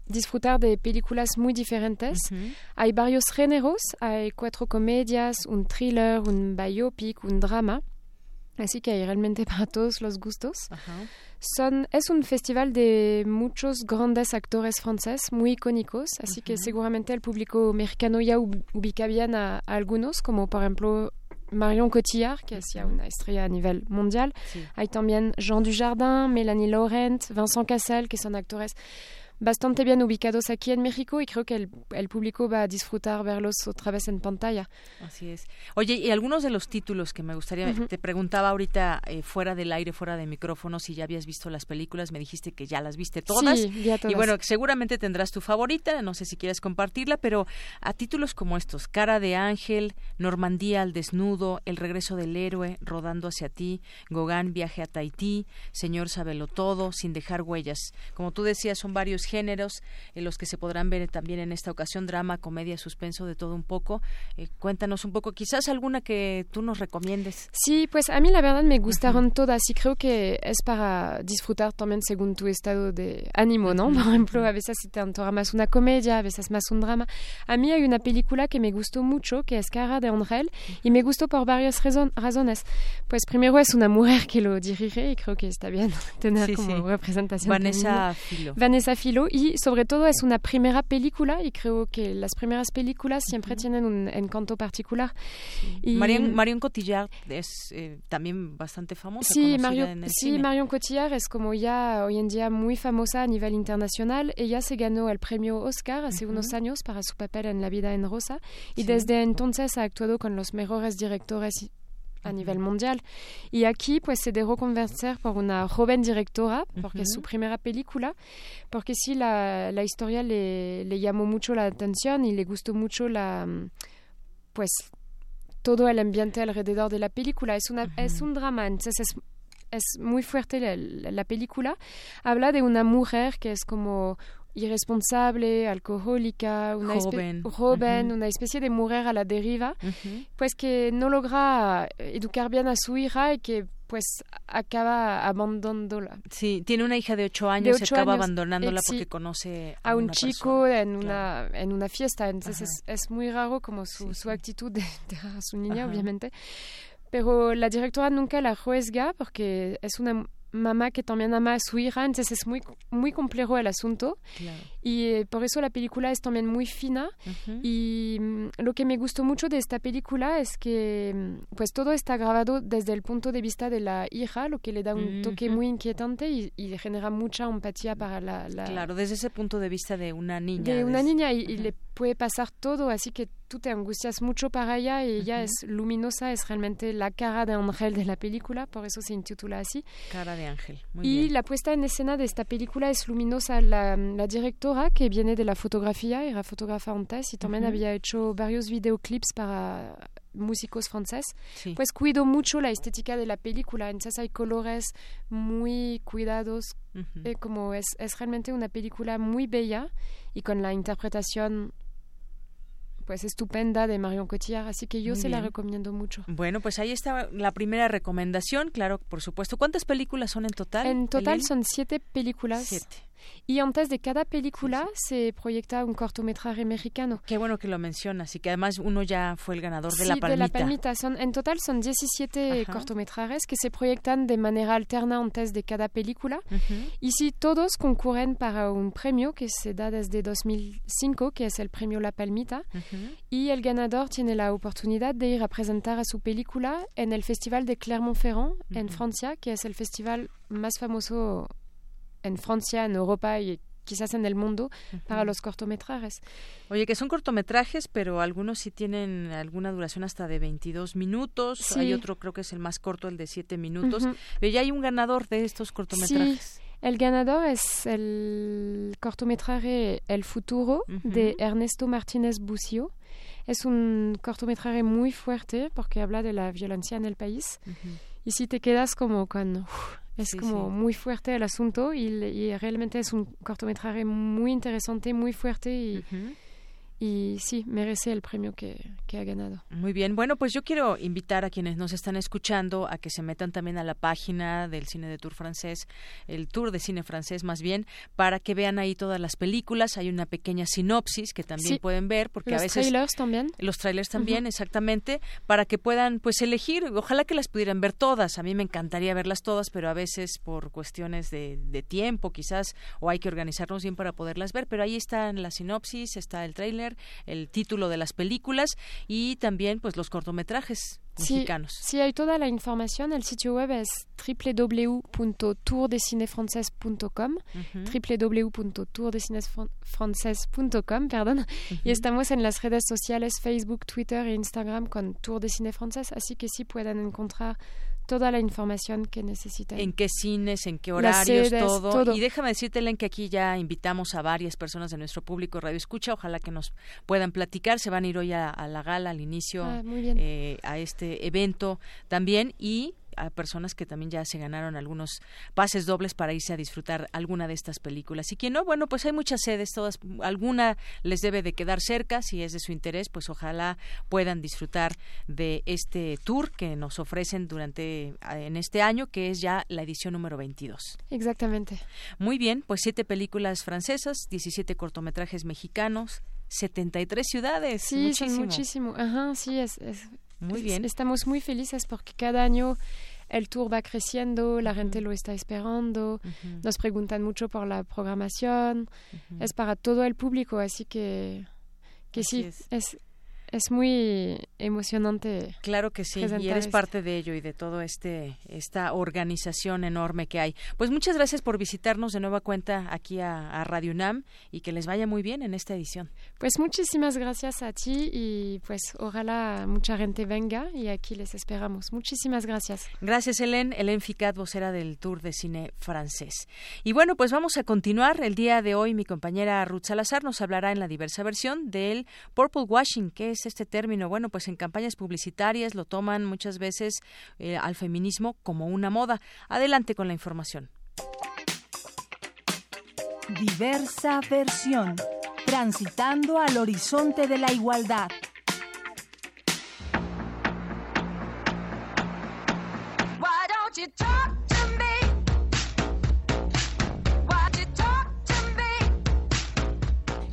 disfrutar de películas muy diferentes. Hay varios géneros, hay cuatro comedias, un thriller, un biopic, un drama. Así que hay realmente *laughs* para todos los gustos. Son, es un festival de muchos grandes actores franceses muy icónicos, así que seguramente el público mexicano ya ubica bien a algunos, como por ejemplo Marion Cotillard, que ya una estrella a nivel mundial. Hay también Jean Dujardin, Mélanie Laurent, Vincent Cassel, que son actores bastante bien ubicados aquí en México y creo que el, el, público va a disfrutar verlos otra vez en pantalla. Así es. Oye, y algunos de los títulos que me gustaría, te preguntaba ahorita eh, fuera del aire, fuera de micrófono, si ya habías visto las películas, me dijiste que ya las viste todas. Sí, ya todas. Y bueno, seguramente tendrás tu favorita, no sé si quieres compartirla, pero a títulos como estos, Cara de Ángel, Normandía al desnudo, El regreso del héroe, Rodando hacia ti, Gogán, Viaje a Tahití, Señor Sabelo Todo, Sin dejar huellas. Como tú decías, son varios géneros en los que se podrán ver también en esta ocasión drama, comedia, suspenso, de todo un poco. Eh, cuéntanos un poco, quizás alguna que tú nos recomiendes. Sí, pues a mí la verdad me gustaron todas y creo que es para disfrutar también según tu estado de ánimo, ¿no? *laughs* Por ejemplo, a veces te antoja más una comedia, a veces más un drama. A mí hay una película que me gustó mucho, que es Cara de Angel, y me gustó por varias razones. Pues primero es una mujer que lo dirige y creo que está bien *laughs* tener como representación. Vanessa Filo. Vanessa Filo, y sobre todo es una primera película y creo que las primeras películas siempre tienen un encanto particular. Y Marion, Marion Cotillard es eh, también bastante famosa. Sí, Marion, sí Marion Cotillard es como ya hoy en día muy famosa a nivel internacional. Ella se ganó el premio Oscar hace unos años para su papel en La vida en rosa y desde entonces ha actuado con los mejores directores a nivel mundial. Y aquí pues se dejó convencer por una joven directora, porque es su primera película, porque sí la, la historia le, le, llamó mucho la atención y le gustó mucho la pues todo el ambiente alrededor de la película. Es, una, es un drama, entonces es, es muy fuerte la, la, película. Habla de una mujer que es como irresponsable, alcohólica, una joven, joven una especie de mujer a la deriva, pues que no logra educar bien a su hija y que pues acaba abandonándola. Sí, tiene una hija de ocho años y acaba abandonándola porque conoce a, un chico en una en una fiesta. Entonces es, es, muy raro como su, su actitud de dejar a su niña, obviamente. Pero la directora nunca la juezga porque es una mamá que también ama a su hija, entonces es muy, muy complejo el asunto. Y eh, por eso la película es también muy fina. Y mm, lo que me gustó mucho de esta película es que mm, pues todo está grabado desde el punto de vista de la hija, lo que le da un toque muy inquietante y, genera mucha empatía para la, Claro, desde ese punto de vista de una niña. De una niña y, y le puede pasar todo, así que tú te angustias mucho para ella y ella es luminosa, es realmente la cara de ángel de la película, por eso se intitula así. Cara de ángel. Muy y la puesta en escena de esta película es luminosa. La, la directora, que viene de la fotografía, era fotógrafa antes y también había hecho varios videoclips para músicos franceses, pues cuido mucho la estética de la película. Entonces hay colores muy cuidados, eh, como es, es realmente una película muy bella y con la interpretación pues estupenda de Marion Cotillard, así que yo se la recomiendo mucho. Bueno, pues ahí está la primera recomendación, claro, por supuesto. ¿Cuántas películas son en total? En total son siete películas. Siete. Y antes de cada película se proyecta un cortometraje mexicano. Qué bueno que lo mencionas y que además uno ya fue el ganador de la palmita. de la palmita. Son, en total son 17 cortometrajes que se proyectan de manera alterna antes de cada película. Y si todos concurren para un premio que se da desde 2005, que es el premio La Palmita, y el ganador tiene la oportunidad de ir a presentar a su película en el Festival de Clermont-Ferrand, en Francia, que es el festival más famoso en Francia, en Europa y quizás en el mundo para los cortometrajes. Oye, que son cortometrajes, pero algunos sí tienen alguna duración hasta de 22 minutos. Hay otro, creo que es el más corto, el de 7 minutos. Pero ya hay un ganador de estos cortometrajes. Sí. El ganador es el cortometraje El futuro de Ernesto Martínez Bucio. Es un cortometraje muy fuerte porque habla de la violencia en el país. Y si te quedas como con... Es como muy fuerte el asunto y, realmente es un cortometraje muy interesante, muy fuerte y, y sí, merece el premio que, que, ha ganado. Muy bien, bueno, pues yo quiero invitar a quienes nos están escuchando a que se metan también a la página del Cine de Tour francés, el Tour de Cine francés más bien, para que vean ahí todas las películas. Hay una pequeña sinopsis que también pueden ver, porque a veces... Los trailers también. Los trailers también, exactamente, para que puedan pues elegir. Ojalá que las pudieran ver todas. A mí me encantaría verlas todas, pero a veces por cuestiones de, de tiempo quizás, o hay que organizarnos bien para poderlas ver, pero ahí está la sinopsis, está el trailer el título de las películas y también pues los cortometrajes mexicanos. Sí, hay toda la información. El sitio web es www.tourdecinefrances.com, www.tourdecinefrances.com, perdón. Y estamos en las redes sociales Facebook, Twitter e Instagram con Tour de Cine Francés, así que sí pueden encontrar toda la información que necesitan. En qué cines, en qué horarios, todo. Y déjame decirte, Len, que aquí ya invitamos a varias personas de nuestro público Radio Escucha. Ojalá que nos puedan platicar. Se van a ir hoy a, la gala, al inicio, ah, eh, a este evento también. Y a personas que también ya se ganaron algunos pases dobles para irse a disfrutar alguna de estas películas. Y quien no, bueno, pues hay muchas sedes, todas, alguna les debe de quedar cerca, si es de su interés, pues ojalá puedan disfrutar de este tour que nos ofrecen durante en este año, que es ya la edición número 22. Exactamente. Muy bien, pues siete películas francesas, 17 cortometrajes mexicanos, 73 ciudades. Sí, muchísimo. son muchísimo. Ajá, sí, es, es muy bien. Estamos muy felices porque cada año el tour va creciendo, la gente lo está esperando, nos preguntan mucho por la programación, es para todo el público, así que, que sí, es. es muy emocionante. Claro que sí, y eres parte de ello y de todo este esta organización enorme que hay. Pues muchas gracias por visitarnos de nueva cuenta aquí a, Radio UNAM y que les vaya muy bien en esta edición. Pues muchísimas gracias a ti y pues ojalá mucha gente venga y aquí les esperamos. Muchísimas gracias. Gracias, Helen. Helen Ficat, vocera del Tour de Cine Francés. Y bueno, pues vamos a continuar. El día de hoy mi compañera Ruth Salazar nos hablará en la diversa versión del Purple Washing, que es este término? Bueno, pues en campañas publicitarias lo toman muchas veces eh, al feminismo como una moda. Adelante con la información. Diversa versión. Transitando al horizonte de la igualdad.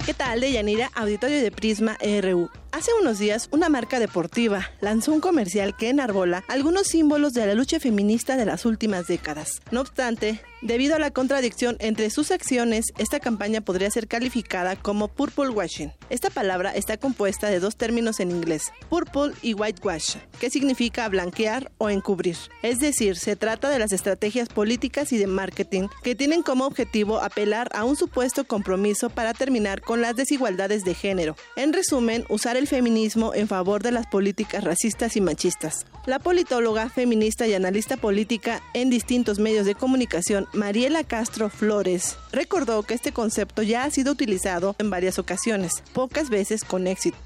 ¿Qué tal, Deyanira? Auditorio de Prisma RU. Hace unos días, una marca deportiva lanzó un comercial que enarbola algunos símbolos de la lucha feminista de las últimas décadas. No obstante, debido a la contradicción entre sus acciones, esta campaña podría ser calificada como purple washing. Esta palabra está compuesta de dos términos en inglés, purple y whitewash, que significa blanquear o encubrir. Es decir, se trata de las estrategias políticas y de marketing que tienen como objetivo apelar a un supuesto compromiso para terminar con las desigualdades de género. En resumen, usar el feminismo en favor de las políticas racistas y machistas. La politóloga, feminista y analista política en distintos medios de comunicación, Mariela Castro Flores, recordó que este concepto ya ha sido utilizado en varias ocasiones, pocas veces con éxito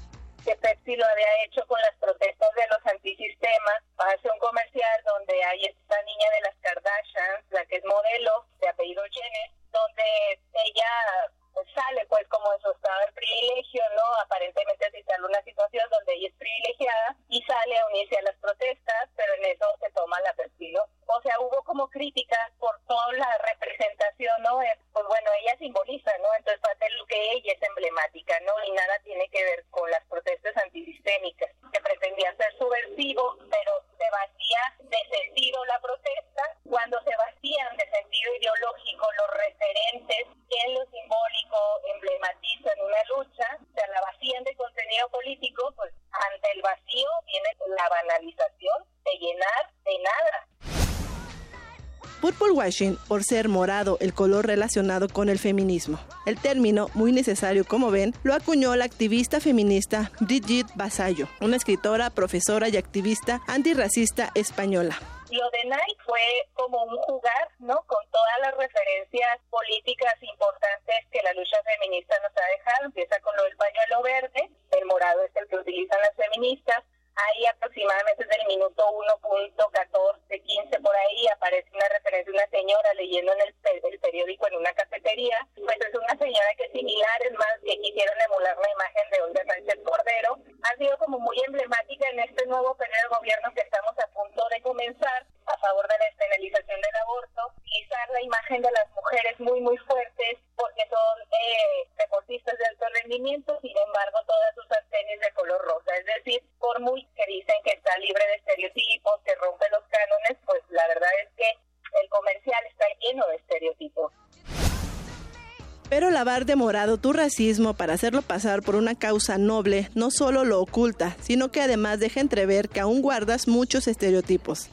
que Pepsi lo había hecho con las protestas de los antisistemas. Hace un comercial donde hay esta niña de las Kardashians, la que es modelo, de apellido Jenner, donde ella sale pues como en su estado de privilegio, ¿no? Aparentemente se instala una situación donde ella es privilegiada y sale a unirse a las protestas, pero en eso se toma la perfil, O sea, hubo como críticas por toda la representación, ¿no? Pues bueno, ella simboliza, ¿no? Entonces, para lo que ella es emblemática, ¿no? Y nada tiene que ver con las protestas antisistémicas, que pretendía ser subversivo, pero se vacía de sentido la protesta, cuando se vacían de sentido ideológico los referentes en lo simbólico emblematizan una lucha, se la vacían de contenido político, pues ante el vacío viene la banalización de llenar de nada. Purple washing por ser morado el color relacionado con el feminismo. El término, muy necesario como ven, lo acuñó la activista feminista Brigitte Basallo, una escritora, profesora y activista antirracista española. Lo de Nike fue como un jugar, ¿no? Con todas las referencias políticas importantes que la lucha feminista nos ha dejado. Empieza con lo del pañuelo verde, el morado es el que utilizan las feministas, Ahí aproximadamente desde el minuto 1.14, 15 por ahí aparece una referencia de una señora leyendo en el, periódico en una cafetería. Pues es una señora que similar, es más, que quisieron emular la imagen de Olga Sánchez Cordero. Ha sido como muy emblemática en este nuevo periodo de gobierno que estamos a punto de comenzar a favor de la despenalización del aborto, utilizar la imagen de las mujeres muy, muy fuertes porque son eh, deportistas de alto rendimiento, sin embargo todas sus tenis de color rosa. Es decir, por muy que dicen que está libre de estereotipos, que rompe los cánones, pues la verdad es que el comercial está lleno de estereotipos. Pero lavar de morado tu racismo para hacerlo pasar por una causa noble no solo lo oculta, sino que además deja entrever que aún guardas muchos estereotipos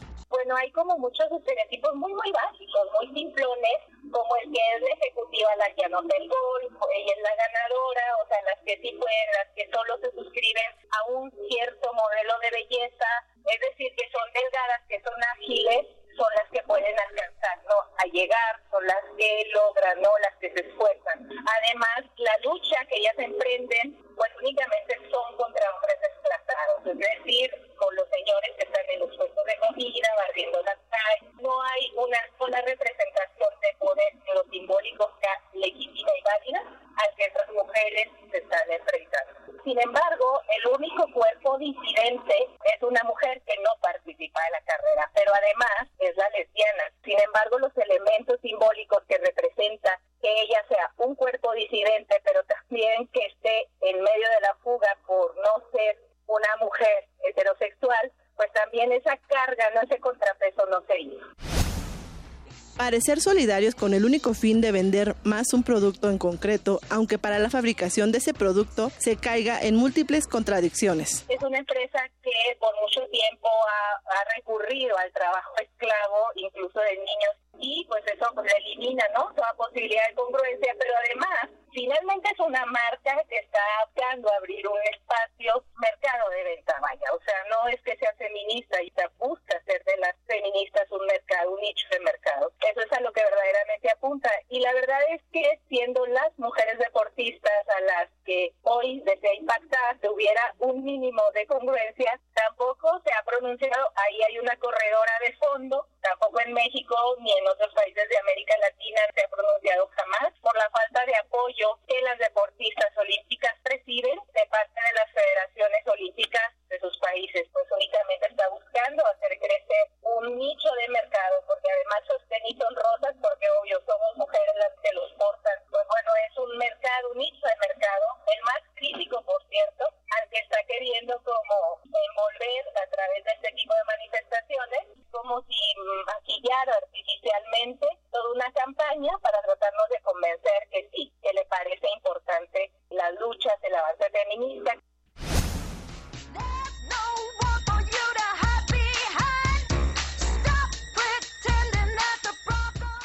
bueno, hay como muchos estereotipos muy, muy básicos, muy simplones, como el que es la ejecutiva la que anota el gol, ella es la ganadora, o sea, las que sí pueden, las que solo se suscriben a un cierto modelo de belleza, es decir, que son delgadas, que son ágiles, son las que pueden alcanzar, ¿no? A llegar, son las que logran, ¿no? Las que se esfuerzan. Además, la lucha que ellas emprenden, pues únicamente son contra hombres desplazados, es decir, con los señores que están en los puestos de comida, barriendo las calles. No hay una sola representación de poder en lo simbólico sea legítima y válida al que esas mujeres se están enfrentando. Sin embargo, el único cuerpo disidente es una mujer que no participa en la carrera, pero además es la lesbiana. Sin embargo, los elementos simbólicos que representa que ella sea un cuerpo disidente, pero también que esté en medio de la fuga por no ser una mujer heterosexual, pues también esa carga, no ese contrapeso no se hizo. Parecer solidarios con el único fin de vender más un producto en concreto, aunque para la fabricación de ese producto se caiga en múltiples contradicciones. Es una empresa que por mucho tiempo ha, recurrido al trabajo esclavo, incluso de niños y pues eso pues, elimina ¿no? toda posibilidad de congruencia, pero además finalmente es una marca que está buscando abrir un espacio mercado de venta, vaya, o sea, no es que sea feminista y se busca hacer de las feministas un mercado, un nicho de mercado. Eso es a lo que verdaderamente apunta. Y la verdad es que siendo las mujeres deportistas a las que hoy desea impactar hubiera un mínimo de congruencia, tampoco se ha pronunciado, ahí hay una corredora de fondo, tampoco en México ni en otros países de América Latina se ha pronunciado jamás por la falta de apoyo que las deportistas olímpicas reciben de parte de las federaciones olímpicas de sus países. Pues únicamente está buscando hacer crecer un nicho de mercado, porque además sostén y son rosas, porque obvio somos mujeres las que los portan. Pues bueno, es un mercado, un nicho de mercado, el más crítico, por cierto, al que está queriendo como envolver a través de este tipo de manifestaciones, como si maquillara artificialmente toda una campaña para tratarnos de convencer que sí, que le parece importante las luchas, el avance feminista.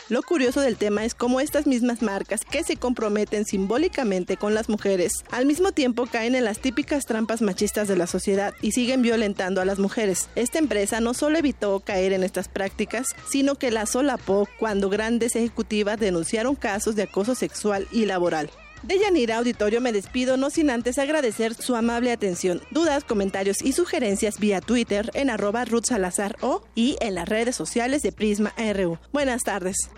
Lo curioso del tema es cómo estas mismas marcas que se comprometen simbólicamente con las mujeres, al mismo tiempo caen en las típicas trampas machistas de la sociedad y siguen violentando a las mujeres. Esta empresa no solo evitó caer en estas prácticas, sino que las solapó cuando grandes ejecutivas denunciaron casos de acoso sexual y laboral. De Yanira Auditorio me despido no sin antes agradecer su amable atención. Dudas, comentarios y sugerencias vía Twitter en arroba Ruth Salazar o y en las redes sociales de Prisma RU. Buenas tardes.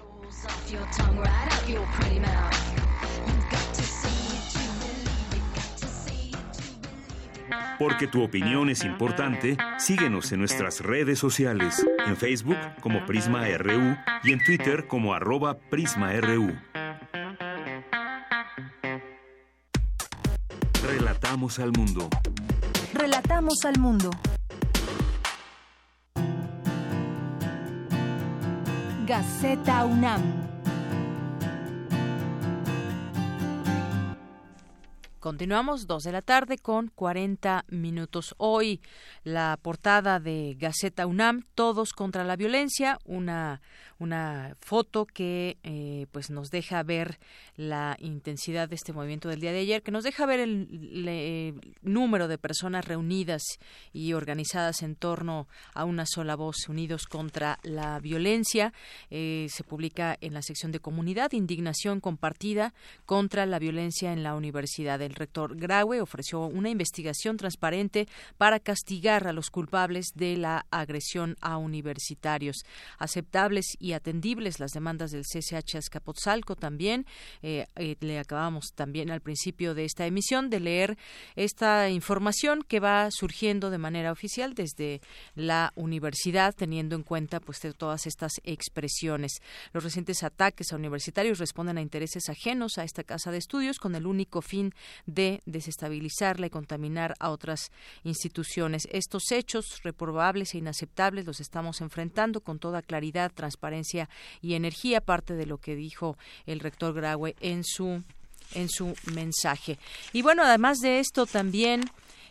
Porque tu opinión es importante, síguenos en nuestras redes sociales, en Facebook como Prisma RU y en Twitter como arroba PrismaRU. Relatamos al mundo. Relatamos al mundo. Gaceta UNAM. Continuamos, dos de la tarde con 40 minutos. Hoy la portada de Gaceta UNAM, Todos contra la Violencia, una, una foto que eh, pues nos deja ver la intensidad de este movimiento del día de ayer, que nos deja ver el, número de personas reunidas y organizadas en torno a una sola voz, unidos contra la violencia. Eh, se publica en la sección de comunidad, indignación compartida contra la violencia en la universidad. El rector Graue ofreció una investigación transparente para castigar a los culpables de la agresión a universitarios. Aceptables y atendibles las demandas del CCH Azcapotzalco también. Eh, eh, le acabamos también al principio de esta emisión de leer esta información que va surgiendo de manera oficial desde la universidad, teniendo en cuenta pues todas estas expresiones. Los recientes ataques a universitarios responden a intereses ajenos a esta casa de estudios con el único fin de desestabilizarla y contaminar a otras instituciones. Estos hechos reprobables e inaceptables los estamos enfrentando con toda claridad, transparencia y energía, parte de lo que dijo el rector Graue en su en su mensaje. Y bueno, además de esto también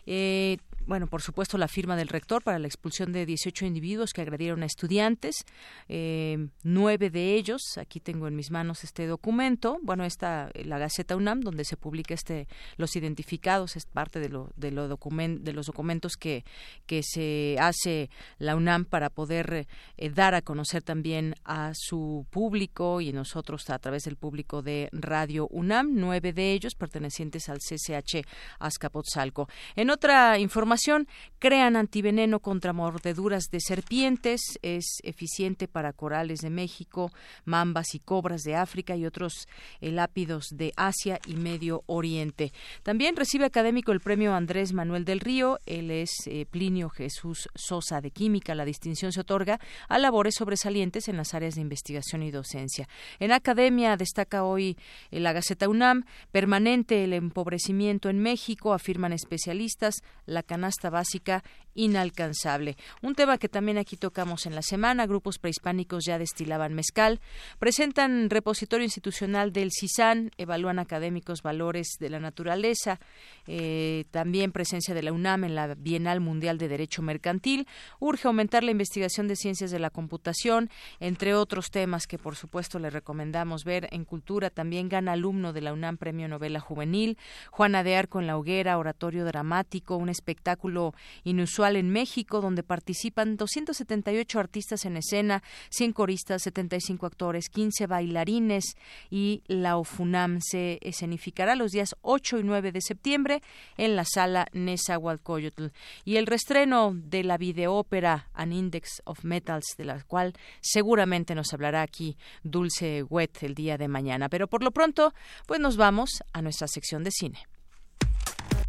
eh, bueno, por supuesto, la firma del rector para la expulsión de 18 individuos que agredieron a estudiantes, eh, nueve de ellos, aquí tengo en mis manos este documento, bueno, está la Gaceta UNAM, donde se publica este, los identificados, es parte de, lo, de, lo document, de los documentos que, que se hace la UNAM para poder eh, dar a conocer también a su público y nosotros a través del público de Radio UNAM, nueve de ellos pertenecientes al CCH Azcapotzalco. En otra información, Crean antiveneno contra mordeduras de serpientes. Es eficiente para corales de México, mambas y cobras de África y otros lápidos de Asia y Medio Oriente. También recibe académico el premio Andrés Manuel del Río. Él es eh, Plinio Jesús Sosa de Química. La distinción se otorga a labores sobresalientes en las áreas de investigación y docencia. En academia destaca hoy eh, la Gaceta UNAM, permanente el empobrecimiento en México, afirman especialistas, la canasta básica inalcanzable. Un tema que también aquí tocamos en la semana, grupos prehispánicos ya destilaban mezcal, presentan repositorio institucional del CISAN, evalúan académicos valores de la naturaleza, eh, también presencia de la UNAM en la Bienal Mundial de Derecho Mercantil, urge aumentar la investigación de ciencias de la computación, entre otros temas que por supuesto le recomendamos ver en cultura, también gana alumno de la UNAM Premio Novela Juvenil, Juana de Arco en la Hoguera, oratorio dramático, un espectáculo inusual en México, donde participan 278 artistas en escena, 100 coristas, 75 actores, 15 bailarines y la OFUNAM se escenificará los días 8 y 9 de septiembre en la sala Nezahualcóyotl. Y el restreno de la videópera An Index of Metals, de la cual seguramente nos hablará aquí Dulce Wet el día de mañana. Pero por lo pronto, pues nos vamos a nuestra sección de cine.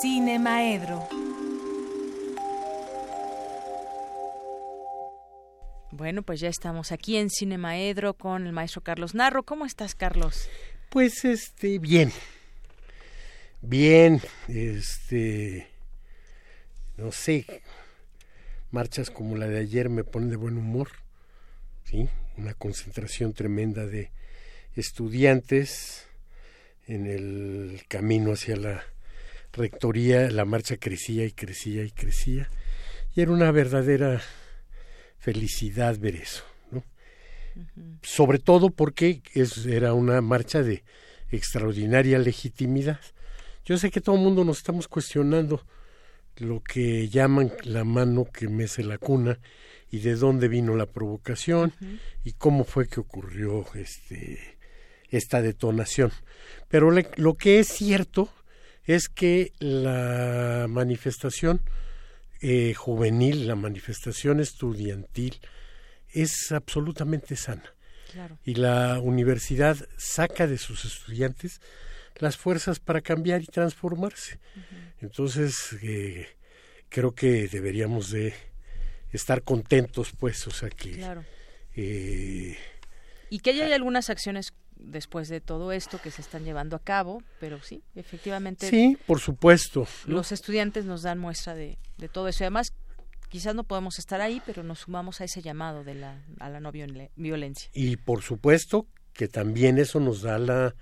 Cine Maedro. Bueno, pues ya estamos aquí en Cine Maedro con el maestro Carlos Narro. ¿Cómo estás, Carlos? Pues este, bien. Bien, este no sé, marchas como la de ayer me ponen de buen humor, ¿sí? Una concentración tremenda de estudiantes en el camino hacia la rectoría, la marcha crecía y crecía y crecía, y era una verdadera felicidad ver eso, ¿no? Sobre todo porque es, era una marcha de extraordinaria legitimidad. Yo sé que todo el mundo nos estamos cuestionando lo que llaman la mano que mece la cuna y de dónde vino la provocación y cómo fue que ocurrió este esta detonación. Pero lo que es cierto es que la manifestación eh, juvenil, la manifestación estudiantil, es absolutamente sana. Y la universidad saca de sus estudiantes las fuerzas para cambiar y transformarse. Entonces, eh, creo que deberíamos de estar contentos, pues, o sea que... Claro. Eh, y que haya algunas acciones después de todo esto que se están llevando a cabo, pero sí, efectivamente. Sí, por supuesto. Los estudiantes nos dan muestra de, de todo eso. Y además, quizás no podemos estar ahí, pero nos sumamos a ese llamado de la, a la no violencia. Y por supuesto que también eso nos da la,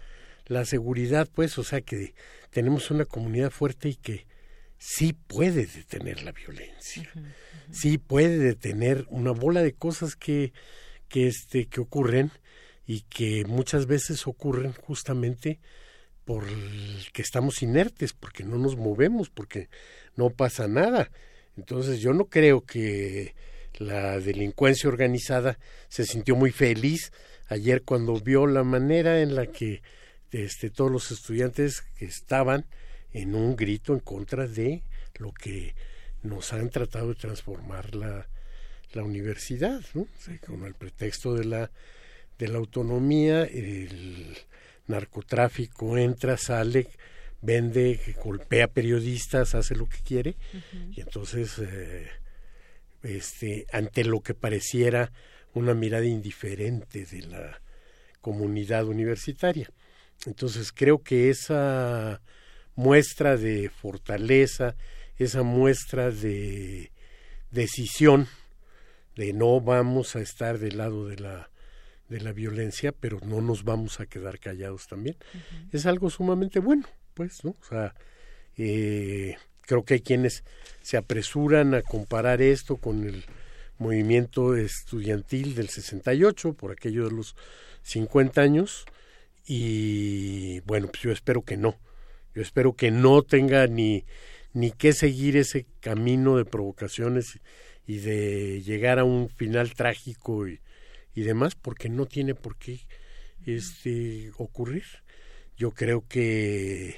la seguridad, pues, o sea que tenemos una comunidad fuerte y que sí puede detener la violencia, sí puede detener una bola de cosas que, que, este, que ocurren y que muchas veces ocurren justamente por que estamos inertes, porque no nos movemos, porque no pasa nada. Entonces yo no creo que la delincuencia organizada se sintió muy feliz ayer cuando vio la manera en la que este, todos los estudiantes que estaban en un grito en contra de lo que nos han tratado de transformar la, la universidad, ¿no? con el pretexto de la, de la autonomía, el narcotráfico entra, sale, vende, golpea periodistas, hace lo que quiere, y entonces, eh, este, ante lo que pareciera una mirada indiferente de la comunidad universitaria. Entonces creo que esa muestra de fortaleza, esa muestra de decisión de no vamos a estar del lado de la de la violencia, pero no nos vamos a quedar callados también. Es algo sumamente bueno, pues, ¿no? O sea, eh, creo que hay quienes se apresuran a comparar esto con el movimiento estudiantil del 68, por aquello de los 50 años, y bueno, pues yo espero que no. Yo espero que no tenga ni, ni que seguir ese camino de provocaciones y de llegar a un final trágico y, y demás, porque no tiene por qué este, ocurrir. Yo creo que,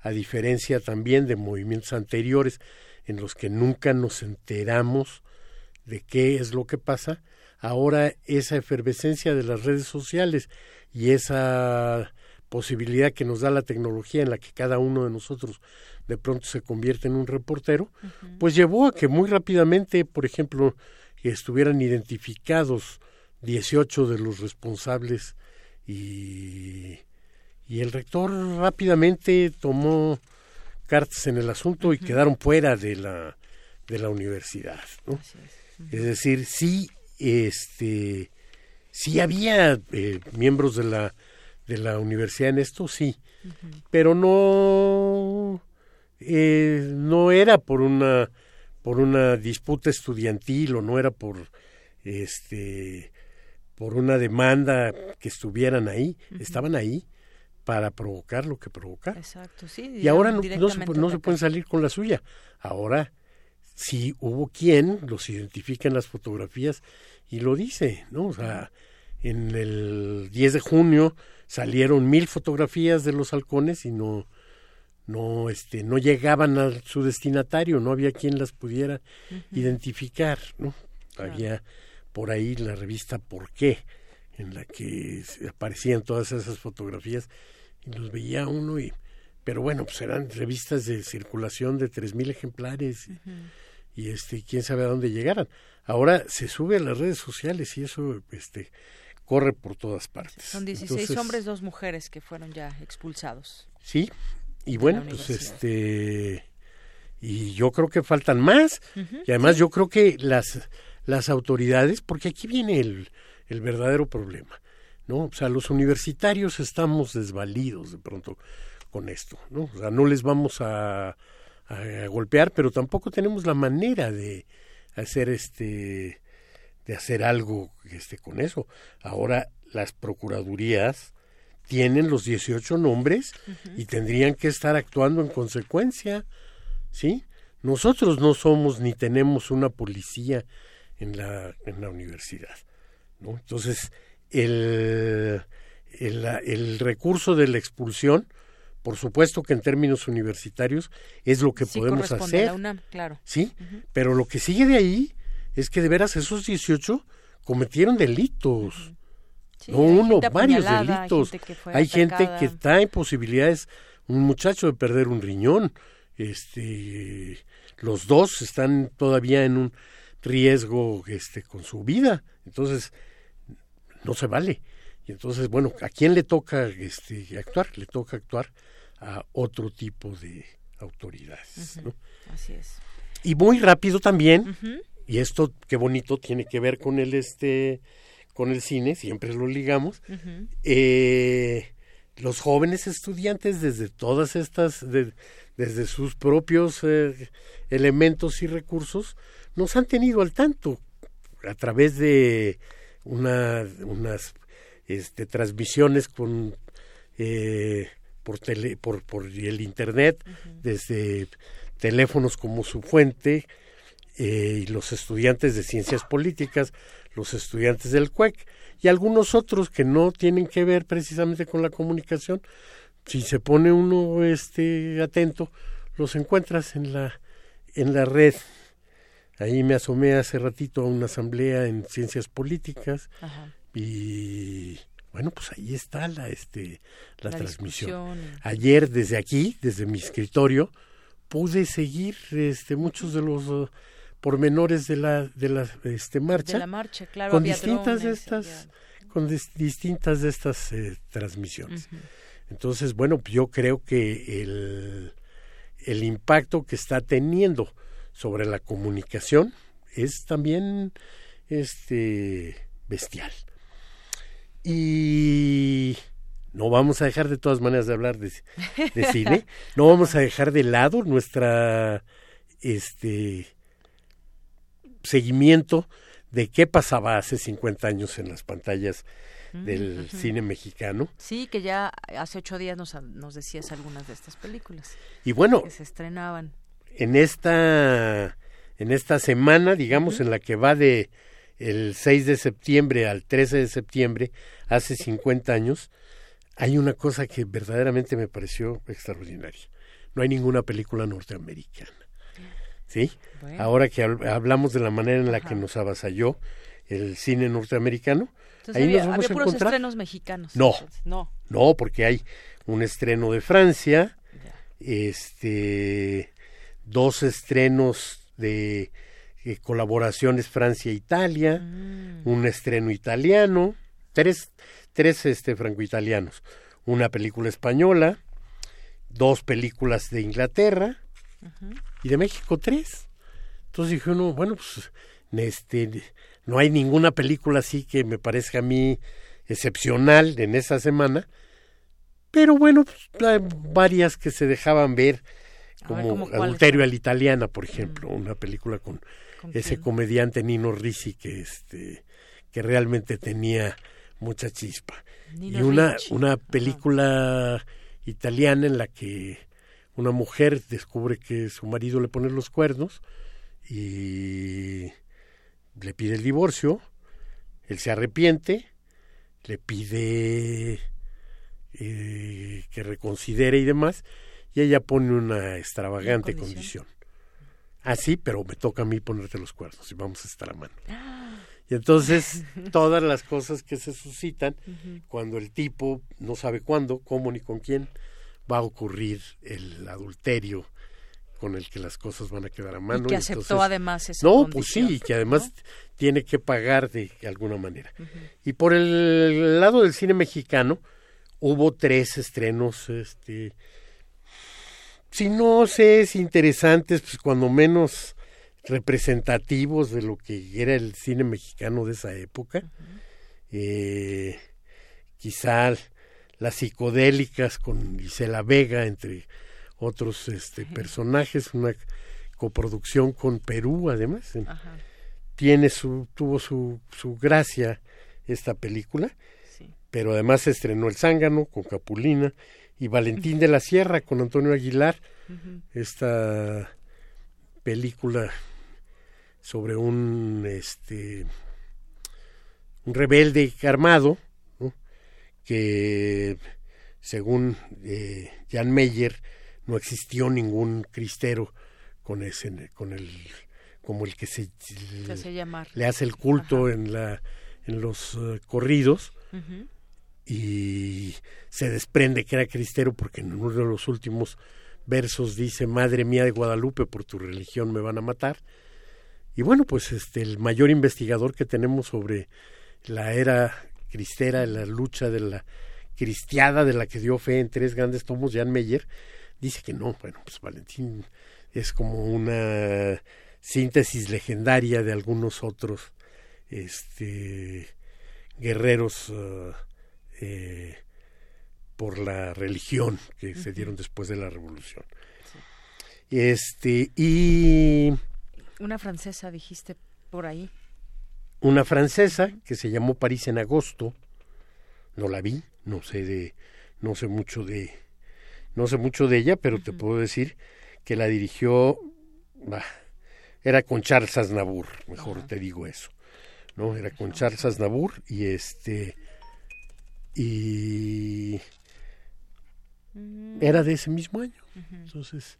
a diferencia también de movimientos anteriores en los que nunca nos enteramos de qué es lo que pasa, ahora esa efervescencia de las redes sociales y esa posibilidad que nos da la tecnología en la que cada uno de nosotros de pronto se convierte en un reportero, pues llevó a que muy rápidamente, por ejemplo, estuvieran identificados 18 de los responsables y, y el rector rápidamente tomó cartas en el asunto y quedaron fuera de la de la universidad, ¿no? Es. Decir, sí, este, sí había eh, miembros de la de la universidad en esto, sí, pero no eh, no era por una por una disputa estudiantil o no era por este por una demanda que estuvieran ahí, estaban ahí para provocar lo que provocar. Exacto, sí. Y ahora no, no, se, no se pueden salir con la suya. Ahora sí hubo quien los identifica en las fotografías y lo dice, ¿no? O sea, en el 10 de junio salieron mil fotografías de los halcones y no no este no llegaban a su destinatario no había quien las pudiera identificar no había por ahí la revista Por qué en la que aparecían todas esas fotografías y los veía uno y pero bueno pues eran revistas de circulación de tres mil ejemplares y este quién sabe a dónde llegaran. Ahora se sube a las redes sociales y eso este corre por todas partes. Son 16 hombres, dos mujeres que fueron ya expulsados. Sí, y bueno, pues este y yo creo que faltan más. Y además yo creo que las las autoridades, porque aquí viene el, el verdadero problema, ¿no? O sea, los universitarios estamos desvalidos de pronto con esto, ¿no? O sea, no les vamos a, a golpear, pero tampoco tenemos la manera de hacer este de hacer algo este, con eso. Ahora las procuradurías tienen los 18 nombres y tendrían que estar actuando en consecuencia, ¿sí? Nosotros no somos ni tenemos una policía en la, en la universidad, ¿no? Entonces, el, el, el recurso de la expulsión, por supuesto que en términos universitarios es lo que podemos hacer, claro. ¿sí? Pero lo que sigue de ahí es que de veras esos 18 cometieron delitos. no uno, varios delitos. Hay gente, que, está en posibilidades, un muchacho de perder un riñón. Este, los dos están todavía en un riesgo este, con su vida. Entonces, no se vale. Y entonces, bueno, ¿a quién le toca este, actuar? Le toca actuar a otro tipo de autoridades. Así es. Y muy rápido también, y esto qué bonito tiene que ver con el este con el cine siempre lo ligamos eh, los jóvenes estudiantes desde todas estas desde sus propios eh, elementos y recursos nos han tenido al tanto a través de una, unas este, transmisiones con eh, por, tele, por, por el internet desde teléfonos como su fuente eh, y los estudiantes de ciencias políticas, los estudiantes del CUEC y algunos otros que no tienen que ver precisamente con la comunicación. Si se pone uno este atento, los encuentras en la en la red. Ahí me asomé hace ratito a una asamblea en ciencias políticas y bueno, pues ahí está la este la, transmisión. Ayer desde aquí, desde mi escritorio, pude seguir este muchos de los pormenores de la de la este marcha, de la marcha claro, con distintas de estas con distintas de estas eh, transmisiones. Entonces bueno yo creo que el el impacto que está teniendo sobre la comunicación es también este bestial y no vamos a dejar de todas maneras de hablar de, de *laughs* cine, no vamos a dejar de lado nuestra este seguimiento de qué pasaba hace 50 años en las pantallas del cine mexicano. Sí, que ya hace ocho días nos, nos decías algunas de estas películas. Y bueno, que se estrenaban. En esta, en esta semana, digamos, en la que va de el 6 de septiembre al 13 de septiembre, hace 50 años, hay una cosa que verdaderamente me pareció extraordinaria. No hay ninguna película norteamericana. ¿Sí? Ahora que hablamos de la manera en la que nos avasalló el cine norteamericano, ahí nos vamos a puros estrenos mexicanos. No, no, no, porque hay un estreno de Francia, este, dos estrenos de eh, colaboraciones Francia-Italia, mm. un estreno italiano, tres, tres este, franco-italianos, una película española, dos películas de Inglaterra y de México tres. Entonces dije uno, bueno, pues este, no hay ninguna película así que me parezca a mí excepcional en esa semana, pero bueno, pues, hay varias que se dejaban ver, como Adulterio a la Italiana, por ejemplo, una película con, ese comediante Nino Ricci que, este, que realmente tenía mucha chispa. y una, una película italiana en la que una mujer descubre que su marido le pone los cuernos y le pide el divorcio, él se arrepiente, le pide eh, que reconsidere y demás, y ella pone una extravagante condición. Ah, sí, pero me toca a mí ponerte los cuernos y vamos a estar a mano. Y entonces todas las cosas que se suscitan *laughs* cuando el tipo no sabe cuándo, cómo ni con quién va a ocurrir el adulterio con el que las cosas van a quedar a mano. Y que aceptó además esa No, pues sí, que además tiene que pagar de alguna manera. Y por el lado del cine mexicano hubo tres estrenos, este, si no sé, es interesantes, pues cuando menos representativos de lo que era el cine mexicano de esa época. eh, quizá las psicodélicas con Isela Vega, entre otros este, personajes, una coproducción con Perú además. Tiene su, tuvo su, su gracia esta película, pero además se estrenó El Zángano con Capulina y Valentín de la Sierra con Antonio Aguilar, esta película sobre un este un rebelde armado que según eh, Jan Meyer no existió ningún cristero con ese con el como el que se, le hace el culto en la en los eh, corridos y se desprende que era cristero porque en uno de los últimos versos dice madre mía de Guadalupe por tu religión me van a matar y bueno pues este el mayor investigador que tenemos sobre la era cristera la lucha de la cristiada de la que dio fe en tres grandes tomos Jan Meyer dice que no, bueno, pues Valentín es como una síntesis legendaria de algunos otros este guerreros uh, eh, por la religión que se dieron después de la revolución. Este y una francesa dijiste por ahí. Una francesa que se llamó París en agosto. No la vi, no sé de no sé mucho de no sé mucho de ella, pero te puedo decir que la dirigió, era con Charles Aznavour, mejor te digo eso, ¿no? Era con Charles Aznavour y este y era de ese mismo año. Entonces,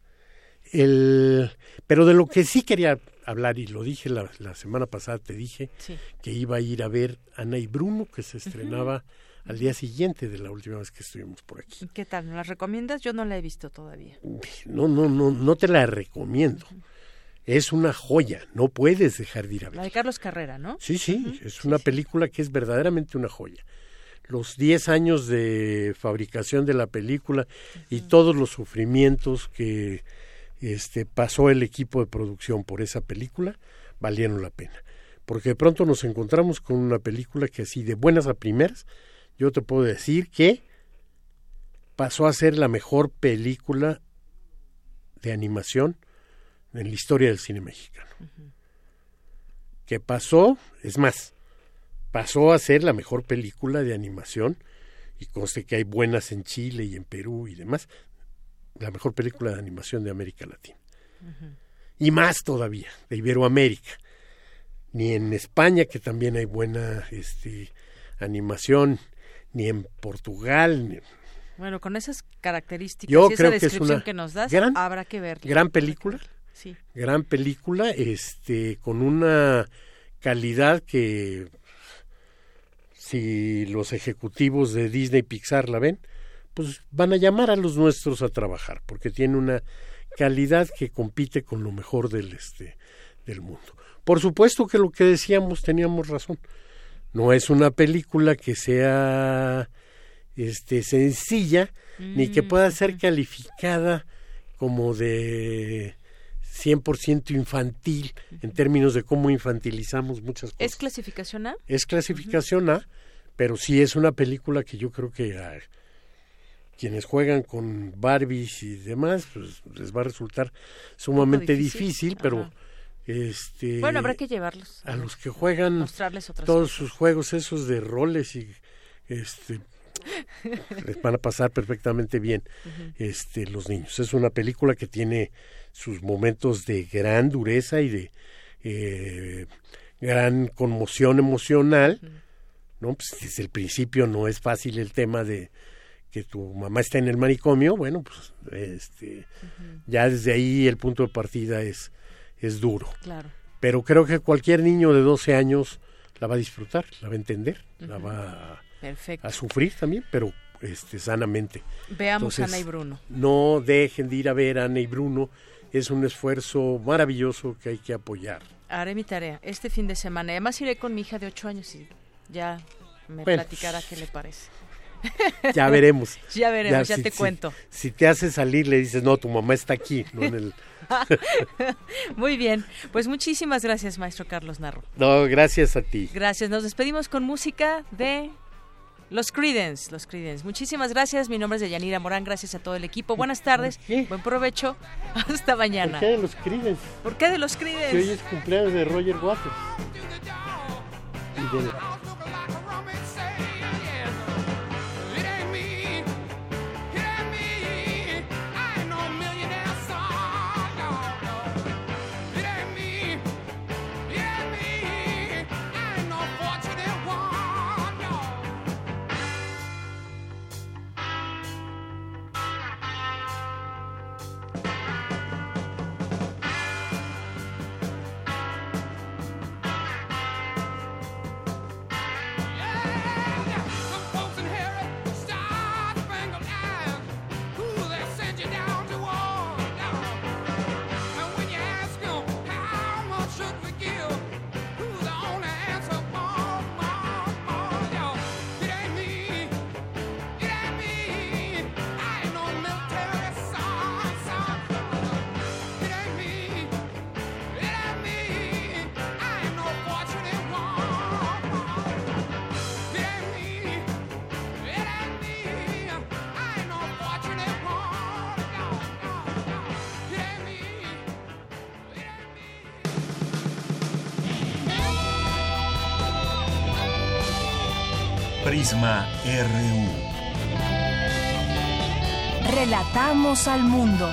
el pero de lo que sí quería hablar y lo dije la, semana pasada te dije que iba a ir a ver Ana y Bruno que se estrenaba al día siguiente de la última vez que estuvimos por aquí. ¿Qué tal? ¿Me la recomiendas? Yo no la he visto todavía. No, no, no, no te la recomiendo. Es una joya, no puedes dejar de ir a ver. La de Carlos Carrera, ¿no? Sí, sí, es una película que es verdaderamente una joya. Los 10 años de fabricación de la película y todos los sufrimientos que este, pasó el equipo de producción por esa película valieron la pena. Porque de pronto nos encontramos con una película que así de buenas a primeras yo te puedo decir que pasó a ser la mejor película de animación en la historia del cine mexicano. Que pasó, es más, pasó a ser la mejor película de animación, y conste que hay buenas en Chile y en Perú y demás, la mejor película de animación de América Latina. Y más todavía, de Iberoamérica. Ni en España, que también hay buena este, animación, ni en Portugal. Bueno, con esas características Yo y creo esa que es descripción una que nos das, gran- habrá que verla. Gran película. Sí. Gran película, este, con una calidad que si los ejecutivos de Disney y Pixar la ven, pues van a llamar a los nuestros a trabajar, porque tiene una calidad que compite con lo mejor del este del mundo. Por supuesto que lo que decíamos teníamos razón. No es una película que sea este sencilla ni que Mm, pueda ser calificada como de 100% infantil en términos de cómo infantilizamos muchas cosas. ¿Es clasificación A? Es clasificación A, pero sí es una película que yo creo que a quienes juegan con Barbies y demás, pues les va a resultar sumamente difícil. difícil, pero Ajá. este Bueno, habrá que llevarlos. a los que juegan Mostrarles otras todos cosas. sus juegos esos de roles y este *laughs* les van a pasar perfectamente bien este los niños es una película que tiene sus momentos de gran dureza y de eh, gran conmoción emocional no pues desde el principio no es fácil el tema de que tu mamá está en el manicomio bueno pues este ya desde ahí el punto de partida es es duro Claro. pero creo que cualquier niño de 12 años la va a disfrutar, la va a entender, la va a, Perfecto. a sufrir también, pero este sanamente. Veamos a Entonces, Ana y Bruno. No dejen de ir a ver a Ana y Bruno, es un esfuerzo maravilloso que hay que apoyar. Haré mi tarea este fin de semana. Además iré con mi hija de 8 años y ya me Bueno. platicará qué le parece. *laughs* *laughs* Ya veremos. ya veremos, ya, si- te si- cuento. Si te hace salir, le dices, no, tu mamá está aquí, no en el... *laughs* Muy bien. Pues muchísimas gracias, maestro Carlos Narro. No, gracias a ti. Gracias. Nos despedimos con música de los Creedence. Los Creedence. Muchísimas gracias. Mi nombre es Deyanira Morán. Gracias a todo el equipo. Buenas tardes. Buen provecho. *laughs* Hasta mañana. ¿Por qué de los Creedence? ¿Por qué de los Que hoy es cumpleaños de Roger Waters. Y de- Relatamos al mundo.